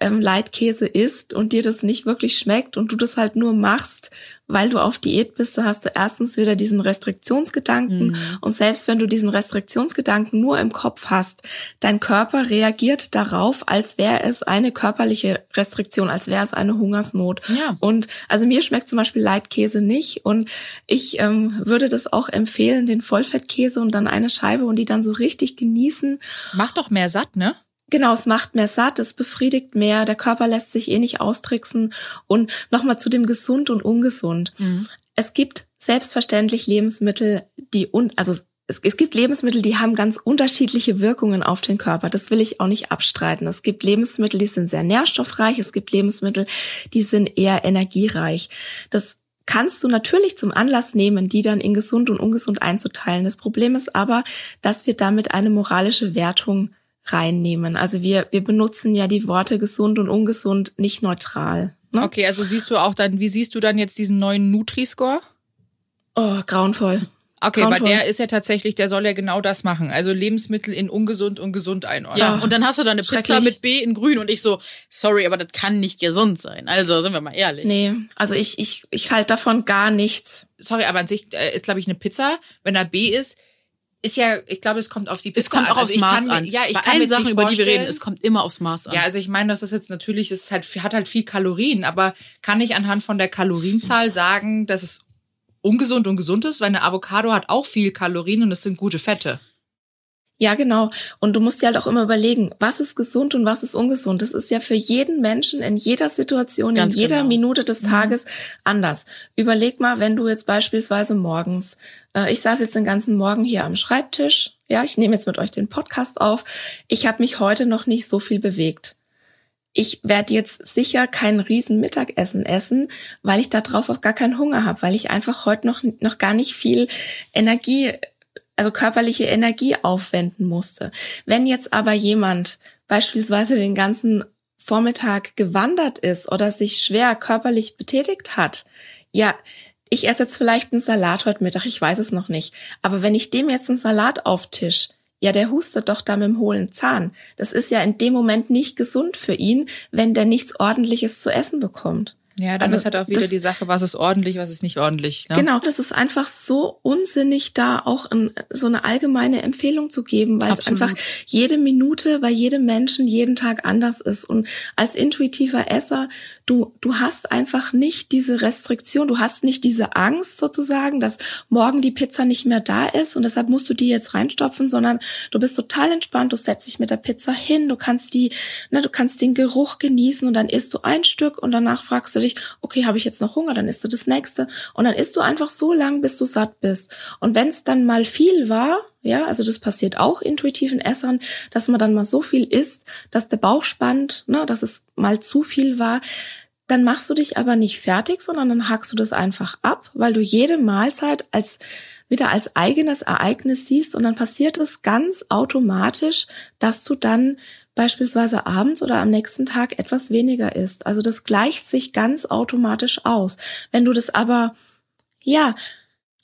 ähm, Leitkäse isst und dir das nicht wirklich schmeckt und du das halt nur machst, weil du auf Diät bist, da hast du erstens wieder diesen Restriktionsgedanken mhm. und selbst wenn du diesen Restriktionsgedanken nur im Kopf hast, dein Körper reagiert darauf, als wäre es eine körperliche Restriktion, als wäre es eine Hungersnot. Ja. Und also mir schmeckt zum Beispiel Leitkäse nicht und ich ähm, würde das auch empfehlen, den Vollfettkäse und dann eine Scheibe und die dann so richtig genießen. Macht doch mehr satt, ne? Genau, es macht mehr satt, es befriedigt mehr, der Körper lässt sich eh nicht austricksen. Und nochmal zu dem gesund und ungesund. Mhm. Es gibt selbstverständlich Lebensmittel, die un also es, es gibt Lebensmittel, die haben ganz unterschiedliche Wirkungen auf den Körper. Das will ich auch nicht abstreiten. Es gibt Lebensmittel, die sind sehr nährstoffreich. Es gibt Lebensmittel, die sind eher energiereich. Das kannst du natürlich zum Anlass nehmen, die dann in gesund und ungesund einzuteilen. Das Problem ist aber, dass wir damit eine moralische Wertung reinnehmen. Also wir, wir benutzen ja die Worte gesund und ungesund nicht neutral. Ne? Okay, also siehst du auch dann, wie siehst du dann jetzt diesen neuen Nutri-Score? Oh, grauenvoll. Okay, weil der ist ja tatsächlich, der soll ja genau das machen. Also Lebensmittel in ungesund und gesund einordnen. Ja, und dann hast du da eine Pizza mit B in grün und ich so, sorry, aber das kann nicht gesund sein. Also sind wir mal ehrlich. Nee, also ich, ich, ich halte davon gar nichts. Sorry, aber an sich äh, ist, glaube ich, eine Pizza, wenn da B ist, ist ja, ich glaube, es kommt auf die Pizza Es kommt auch also aufs Maß mir, an. Ja, ich Bei kann allen Sachen, über die wir reden, es kommt immer aufs Maß an. Ja, also ich meine, das ist jetzt natürlich, es halt, hat halt viel Kalorien, aber kann ich anhand von der Kalorienzahl sagen, dass es ungesund und gesund ist? Weil eine Avocado hat auch viel Kalorien und es sind gute Fette. Ja, genau. Und du musst dir halt auch immer überlegen, was ist gesund und was ist ungesund. Das ist ja für jeden Menschen in jeder Situation, Ganz in jeder genau. Minute des mhm. Tages mhm. anders. Überleg mal, wenn du jetzt beispielsweise morgens, äh, ich saß jetzt den ganzen Morgen hier am Schreibtisch, ja, ich nehme jetzt mit euch den Podcast auf. Ich habe mich heute noch nicht so viel bewegt. Ich werde jetzt sicher kein riesen Mittagessen essen, weil ich darauf auch gar keinen Hunger habe, weil ich einfach heute noch, noch gar nicht viel Energie also körperliche Energie aufwenden musste. Wenn jetzt aber jemand beispielsweise den ganzen Vormittag gewandert ist oder sich schwer körperlich betätigt hat, ja, ich esse jetzt vielleicht einen Salat heute Mittag, ich weiß es noch nicht. Aber wenn ich dem jetzt einen Salat auftisch, ja, der hustet doch da mit dem hohlen Zahn. Das ist ja in dem Moment nicht gesund für ihn, wenn der nichts ordentliches zu essen bekommt. Ja, dann also ist halt auch wieder das, die Sache, was ist ordentlich, was ist nicht ordentlich. Ne? Genau, das ist einfach so unsinnig, da auch in, so eine allgemeine Empfehlung zu geben, weil Absolut. es einfach jede Minute bei jedem Menschen jeden Tag anders ist. Und als intuitiver Esser, du, du hast einfach nicht diese Restriktion, du hast nicht diese Angst sozusagen, dass morgen die Pizza nicht mehr da ist und deshalb musst du die jetzt reinstopfen, sondern du bist total entspannt, du setzt dich mit der Pizza hin, du kannst die, ne, du kannst den Geruch genießen und dann isst du ein Stück und danach fragst du dich, dich, okay, habe ich jetzt noch Hunger, dann isst du das nächste. Und dann isst du einfach so lang, bis du satt bist. Und wenn es dann mal viel war, ja, also das passiert auch intuitiven Essern, dass man dann mal so viel isst, dass der Bauch spannt, ne, dass es mal zu viel war, dann machst du dich aber nicht fertig, sondern dann hackst du das einfach ab, weil du jede Mahlzeit als wieder als eigenes Ereignis siehst und dann passiert es ganz automatisch, dass du dann beispielsweise abends oder am nächsten Tag etwas weniger isst. Also das gleicht sich ganz automatisch aus. Wenn du das aber, ja,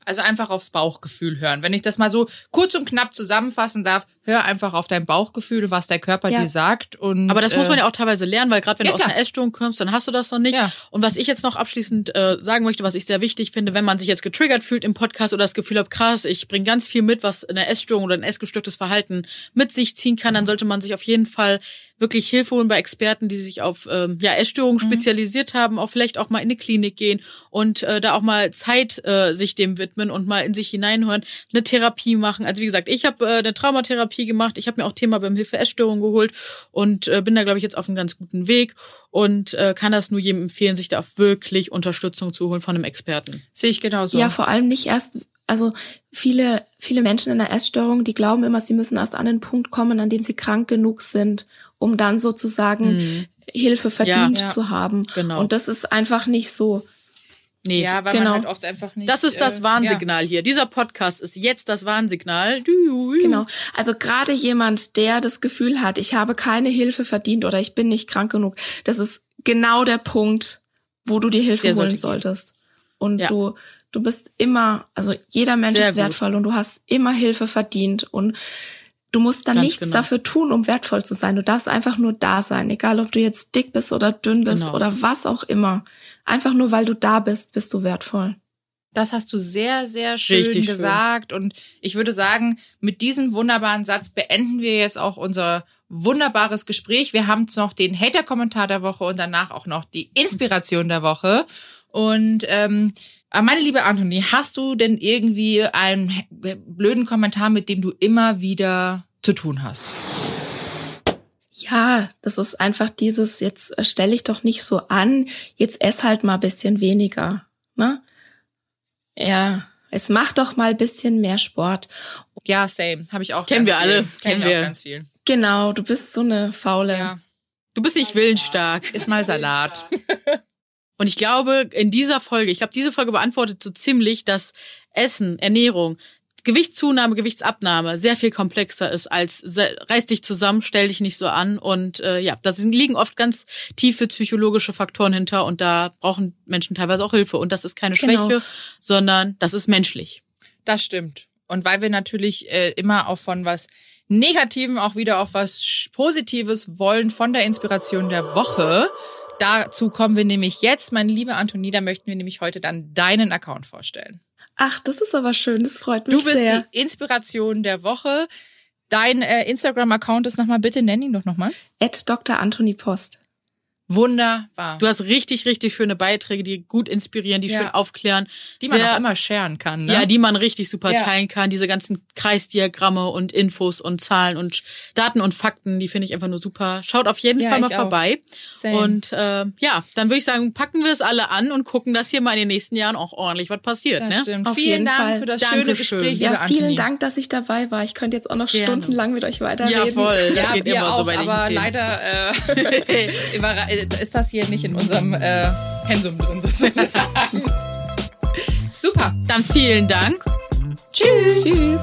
also einfach aufs Bauchgefühl hören. Wenn ich das mal so kurz und knapp zusammenfassen darf, hör einfach auf dein Bauchgefühl, was der Körper ja. dir sagt. Und, Aber das äh, muss man ja auch teilweise lernen, weil gerade wenn ja, du aus einer Essstörung kommst, dann hast du das noch nicht. Ja. Und was ich jetzt noch abschließend äh, sagen möchte, was ich sehr wichtig finde, wenn man sich jetzt getriggert fühlt im Podcast oder das Gefühl hat, krass, ich bringe ganz viel mit, was eine Essstörung oder ein essgestörtes Verhalten mit sich ziehen kann, dann sollte man sich auf jeden Fall wirklich Hilfe holen bei Experten, die sich auf ähm, ja, Essstörungen mhm. spezialisiert haben, auch vielleicht auch mal in eine Klinik gehen und äh, da auch mal Zeit äh, sich dem widmen und mal in sich hineinhören, eine Therapie machen. Also wie gesagt, ich habe äh, eine Traumatherapie gemacht, ich habe mir auch Thema beim Hilfe Essstörungen geholt und äh, bin da glaube ich jetzt auf einem ganz guten Weg und äh, kann das nur jedem empfehlen, sich da auch wirklich Unterstützung zu holen von einem Experten. Sehe ich genauso. Ja, vor allem nicht erst Also viele, viele Menschen in der Essstörung, die glauben immer, sie müssen erst an den Punkt kommen, an dem sie krank genug sind, um dann sozusagen mhm. Hilfe verdient ja, zu haben. Genau. Und das ist einfach nicht so. Nee, ja, weil genau. man halt oft einfach nicht. Das ist das äh, Warnsignal ja. hier. Dieser Podcast ist jetzt das Warnsignal. Genau. Also gerade jemand, der das Gefühl hat, ich habe keine Hilfe verdient oder ich bin nicht krank genug, das ist genau der Punkt, wo du dir Hilfe der holen sollte solltest. Und ja. du, du bist immer, also jeder Mensch Sehr ist wertvoll gut. und du hast immer Hilfe verdient und Du musst dann Ganz nichts genau. dafür tun, um wertvoll zu sein. Du darfst einfach nur da sein, egal ob du jetzt dick bist oder dünn bist genau. oder was auch immer. Einfach nur, weil du da bist, bist du wertvoll. Das hast du sehr, sehr schön Richtig gesagt. Schön. Und ich würde sagen, mit diesem wunderbaren Satz beenden wir jetzt auch unser wunderbares Gespräch. Wir haben noch den Hater-Kommentar der Woche und danach auch noch die Inspiration der Woche. Und ähm, meine liebe Anthony, hast du denn irgendwie einen blöden Kommentar, mit dem du immer wieder zu tun hast? Ja, das ist einfach dieses, jetzt stelle ich doch nicht so an, jetzt ess halt mal bisschen weniger. Ne? Ja, es macht doch mal bisschen mehr Sport. Ja, same. Habe ich auch. Kennen wir alle. Kennen wir. Auch ganz viel. Genau, du bist so eine faule. Ja. Du bist nicht willensstark. Ist mal Salat. Und ich glaube, in dieser Folge, ich glaube, diese Folge beantwortet so ziemlich, dass Essen, Ernährung, Gewichtszunahme, Gewichtsabnahme sehr viel komplexer ist als reiß dich zusammen, stell dich nicht so an und äh, ja, da liegen oft ganz tiefe psychologische Faktoren hinter und da brauchen Menschen teilweise auch Hilfe und das ist keine genau. Schwäche, sondern das ist menschlich. Das stimmt. Und weil wir natürlich äh, immer auch von was Negativen auch wieder auf was Positives wollen von der Inspiration der Woche, Dazu kommen wir nämlich jetzt, meine liebe Antonie, da möchten wir nämlich heute dann deinen Account vorstellen. Ach, das ist aber schön, das freut mich sehr. Du bist sehr. die Inspiration der Woche. Dein äh, Instagram-Account ist nochmal, bitte nenn ihn doch nochmal. At Dr. Anthony Post. Wunderbar. Du hast richtig, richtig schöne Beiträge, die gut inspirieren, die ja. schön aufklären. Die man Sehr, auch immer sharen kann. Ne? Ja, die man richtig super ja. teilen kann. Diese ganzen Kreisdiagramme und Infos und Zahlen und Daten und Fakten, die finde ich einfach nur super. Schaut auf jeden ja, Fall mal vorbei. Und äh, ja, dann würde ich sagen, packen wir es alle an und gucken, dass hier mal in den nächsten Jahren auch ordentlich was passiert. Das ne? stimmt. Auf vielen Dank Fall. für das Dankeschön. schöne Gespräch. Ja, vielen Anthony. Dank, dass ich dabei war. Ich könnte jetzt auch noch Gerne. stundenlang mit euch weiterreden. Ja, voll. Das ja, geht immer auch, so bei aber leider äh, ist das hier nicht in unserem äh, Pensum drin sozusagen. Super. Dann vielen Dank. Tschüss. Tschüss.